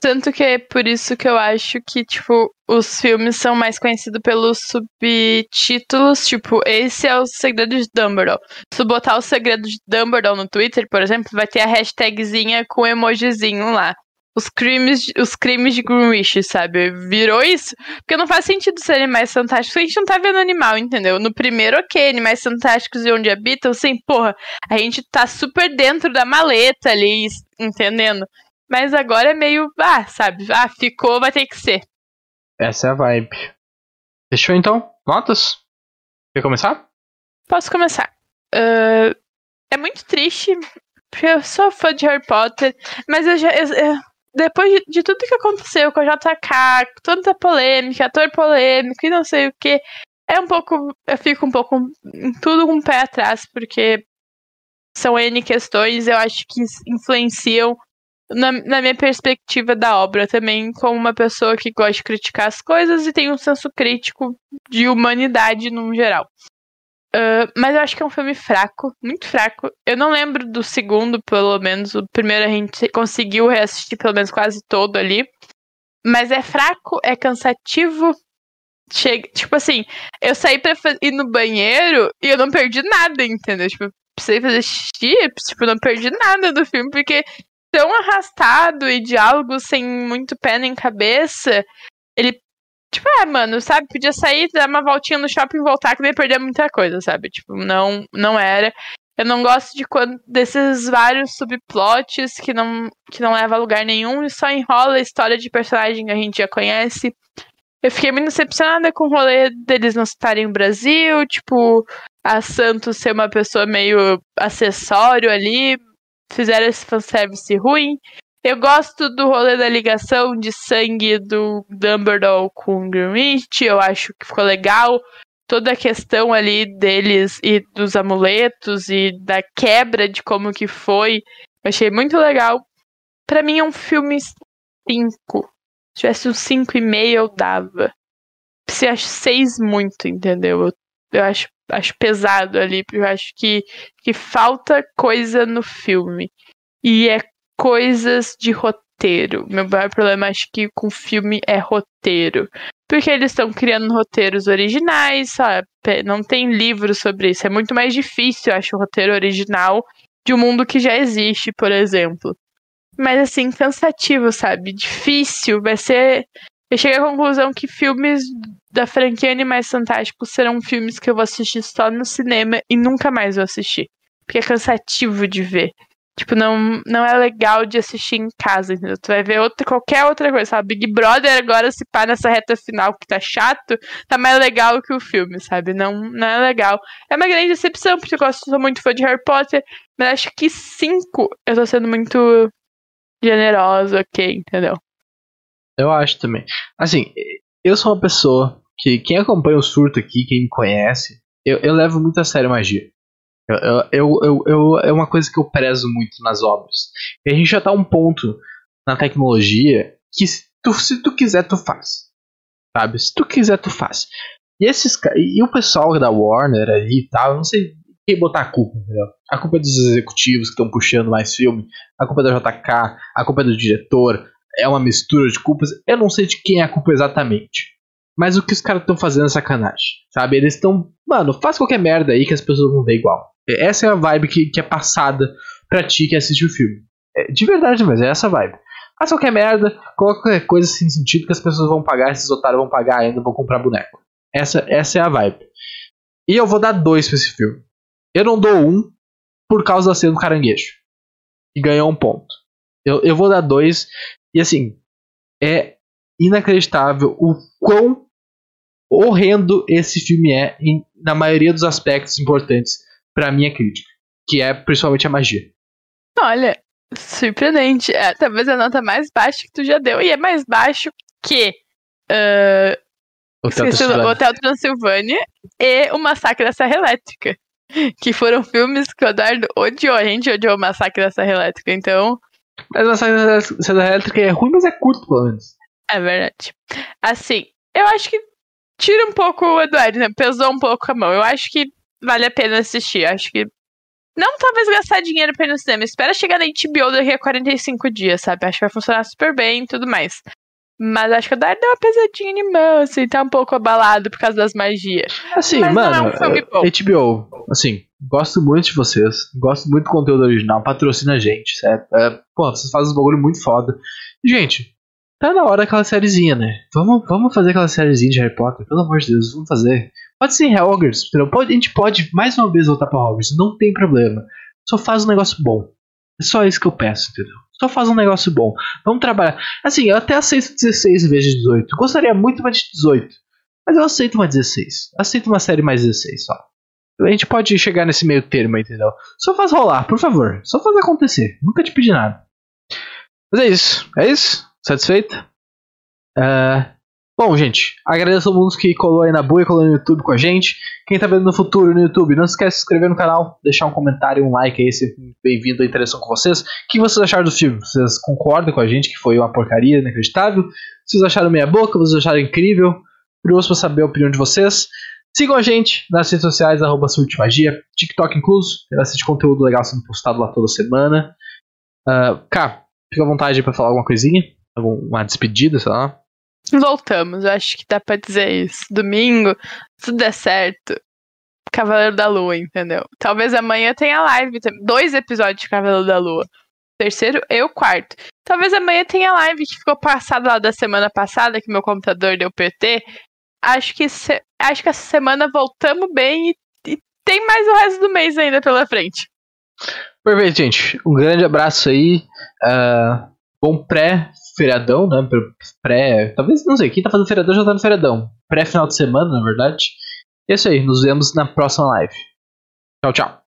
tanto que é por isso que eu acho que, tipo, os filmes são mais conhecidos pelos subtítulos, tipo, esse é o segredo de Dumbledore. Se botar o segredo de Dumbledore no Twitter, por exemplo, vai ter a hashtagzinha com o emojizinho lá. Os crimes, os crimes de Greenwich, sabe? Virou isso. Porque não faz sentido ser animais fantásticos. A gente não tá vendo animal, entendeu? No primeiro, ok, animais fantásticos e onde habitam, sim, porra, a gente tá super dentro da maleta ali, entendendo? Mas agora é meio, ah, sabe? Ah, ficou, vai ter que ser. Essa é a vibe. Fechou então? Notas? Quer começar? Posso começar. Uh, é muito triste, porque eu sou fã de Harry Potter, mas eu já. Eu, eu, depois de, de, tudo que aconteceu com a JK, tanta polêmica, ator polêmico e não sei o que, é um pouco. Eu fico um pouco. Tudo com um pé atrás, porque são N questões, eu acho que influenciam na, na, minha perspectiva da obra também, como uma pessoa que gosta de criticar as coisas e tem um senso crítico de humanidade no geral. Uh, mas eu acho que é um filme fraco, muito fraco. Eu não lembro do segundo, pelo menos. O primeiro a gente conseguiu reassistir pelo menos quase todo ali. Mas é fraco, é cansativo. Chega, tipo assim, eu saí pra ir no banheiro e eu não perdi nada, entendeu? Tipo, precisei fazer xixi, tipo, não perdi nada do filme, porque tão arrastado e diálogo sem muito pé nem cabeça, ele. Tipo, é, mano, sabe? Podia sair, dar uma voltinha no shopping e voltar, que ia perder muita coisa, sabe? Tipo, não, não era. Eu não gosto de quando desses vários subplots que não, que não leva a lugar nenhum e só enrola a história de personagem que a gente já conhece. Eu fiquei muito decepcionada com o rolê deles não estarem no Brasil, tipo, a Santos ser uma pessoa meio acessório ali, fizeram esse fanservice ruim. Eu gosto do rolê da ligação de sangue do Dumbledore com Greenwich, eu acho que ficou legal. Toda a questão ali deles e dos amuletos e da quebra de como que foi, eu achei muito legal. Para mim é um filme 5. Se tivesse um 5,5 eu dava. Se acho 6 muito, entendeu? Eu, eu acho acho pesado ali, porque eu acho que, que falta coisa no filme. E é coisas de roteiro. Meu maior problema, acho que com filme é roteiro. Porque eles estão criando roteiros originais, sabe? Não tem livro sobre isso. É muito mais difícil, eu acho, o roteiro original de um mundo que já existe, por exemplo. Mas assim, cansativo, sabe? Difícil. Vai ser. Eu cheguei à conclusão que filmes da franquia Animais Fantásticos serão filmes que eu vou assistir só no cinema e nunca mais vou assistir. Porque é cansativo de ver. Tipo, não, não é legal de assistir em casa, entendeu? Tu vai ver outra, qualquer outra coisa, sabe? Big Brother agora, se pá nessa reta final que tá chato, tá mais legal que o filme, sabe? Não, não é legal. É uma grande decepção, porque eu gosto, sou muito fã de Harry Potter, mas acho que cinco eu tô sendo muito generosa, ok, entendeu? Eu acho também. Assim, eu sou uma pessoa que, quem acompanha o surto aqui, quem me conhece, eu, eu levo muito a sério magia. Eu, eu, eu, eu, é uma coisa que eu prezo muito nas obras. E a gente já tá um ponto na tecnologia que se tu, se tu quiser, tu faz. Sabe? Se tu quiser, tu faz. E esses e o pessoal da Warner ali e tal, não sei quem botar a culpa, entendeu? A culpa é dos executivos que estão puxando mais filme, a culpa é da JK, a culpa é do diretor, é uma mistura de culpas. Eu não sei de quem é a culpa exatamente. Mas o que os caras estão fazendo é sacanagem, sabe? Eles estão. Mano, faz qualquer merda aí que as pessoas vão ver igual. Essa é a vibe que, que é passada pra ti que assiste o filme. É, de verdade, mas é essa vibe. Faz qualquer merda, coloca qualquer coisa sem sentido que as pessoas vão pagar, esses otários vão pagar ainda, vão comprar boneco. Essa, essa é a vibe. E eu vou dar dois pra esse filme. Eu não dou um por causa da cena do caranguejo. E ganhou um ponto. Eu, eu vou dar dois. E assim, é inacreditável o quão horrendo esse filme é em, na maioria dos aspectos importantes pra minha crítica, que é principalmente a magia. Olha, surpreendente. É talvez a nota mais baixa que tu já deu, e é mais baixo que uh, Hotel, Transilvânia. Hotel Transilvânia e O Massacre da Serra Elétrica. Que foram filmes que o Eduardo odiou. A gente odiou o Massacre da Serra Elétrica, então. Mas o Massacre da Serra Elétrica é ruim, mas é curto, pelo menos. É verdade. Assim, eu acho que tira um pouco o Eduardo, né? Pesou um pouco a mão. Eu acho que vale a pena assistir. Acho que. Não talvez gastar dinheiro pra ir no cinema. Espera chegar na HBO daqui a 45 dias, sabe? Acho que vai funcionar super bem e tudo mais. Mas acho que o Dario deu uma pesadinha em mão, assim, tá um pouco abalado por causa das magias. Assim, Mas mano, é um HBO, assim, gosto muito de vocês, gosto muito do conteúdo original, patrocina a gente, certo? É, pô, vocês fazem um bagulho muito foda. Gente, tá na hora daquela sériezinha, né? Vamos, vamos fazer aquela sériezinha de Harry Potter, pelo amor de Deus, vamos fazer. Pode ser em Hogwarts, pode, a gente pode mais uma vez voltar pra Hogwarts, não tem problema. Só faz um negócio bom. É só isso que eu peço, entendeu? Só faz um negócio bom. Vamos trabalhar. Assim, eu até aceito 16 em vez de 18. Gostaria muito mais de 18. Mas eu aceito uma 16. Aceito uma série mais 16 só. A gente pode chegar nesse meio termo, entendeu? Só faz rolar, por favor. Só faz acontecer. Nunca te pedi nada. Mas é isso. É isso? Satisfeito? Uh, Bom, gente, agradeço a todo mundo que colou aí na e colou no YouTube com a gente. Quem tá vendo no futuro no YouTube, não se esquece de se inscrever no canal, deixar um comentário, um like aí, se bem-vindo à interação com vocês. O que vocês acharam do filme? Vocês concordam com a gente que foi uma porcaria inacreditável? Vocês acharam meia boca? Vocês acharam incrível? Curioso pra saber a opinião de vocês. Sigam a gente nas redes sociais, arroba Magia, TikTok incluso. Tem bastante conteúdo legal sendo postado lá toda semana. Uh, cá, fica à vontade para falar alguma coisinha, alguma despedida, sei lá. Voltamos, eu acho que dá pra dizer isso. Domingo, tudo der certo. Cavaleiro da Lua, entendeu? Talvez amanhã tenha live, dois episódios de Cavaleiro da Lua. Terceiro e o quarto. Talvez amanhã tenha live que ficou passada lá da semana passada, que meu computador deu PT. Acho que, se... acho que essa semana voltamos bem e... e tem mais o resto do mês ainda pela frente. Perfeito, gente. Um grande abraço aí. Uh, bom pré feriadão, né? Pré. Talvez, não sei, quem tá fazendo feriadão já tá no feriadão. Pré-final de semana, na verdade. É isso aí, nos vemos na próxima live. Tchau, tchau.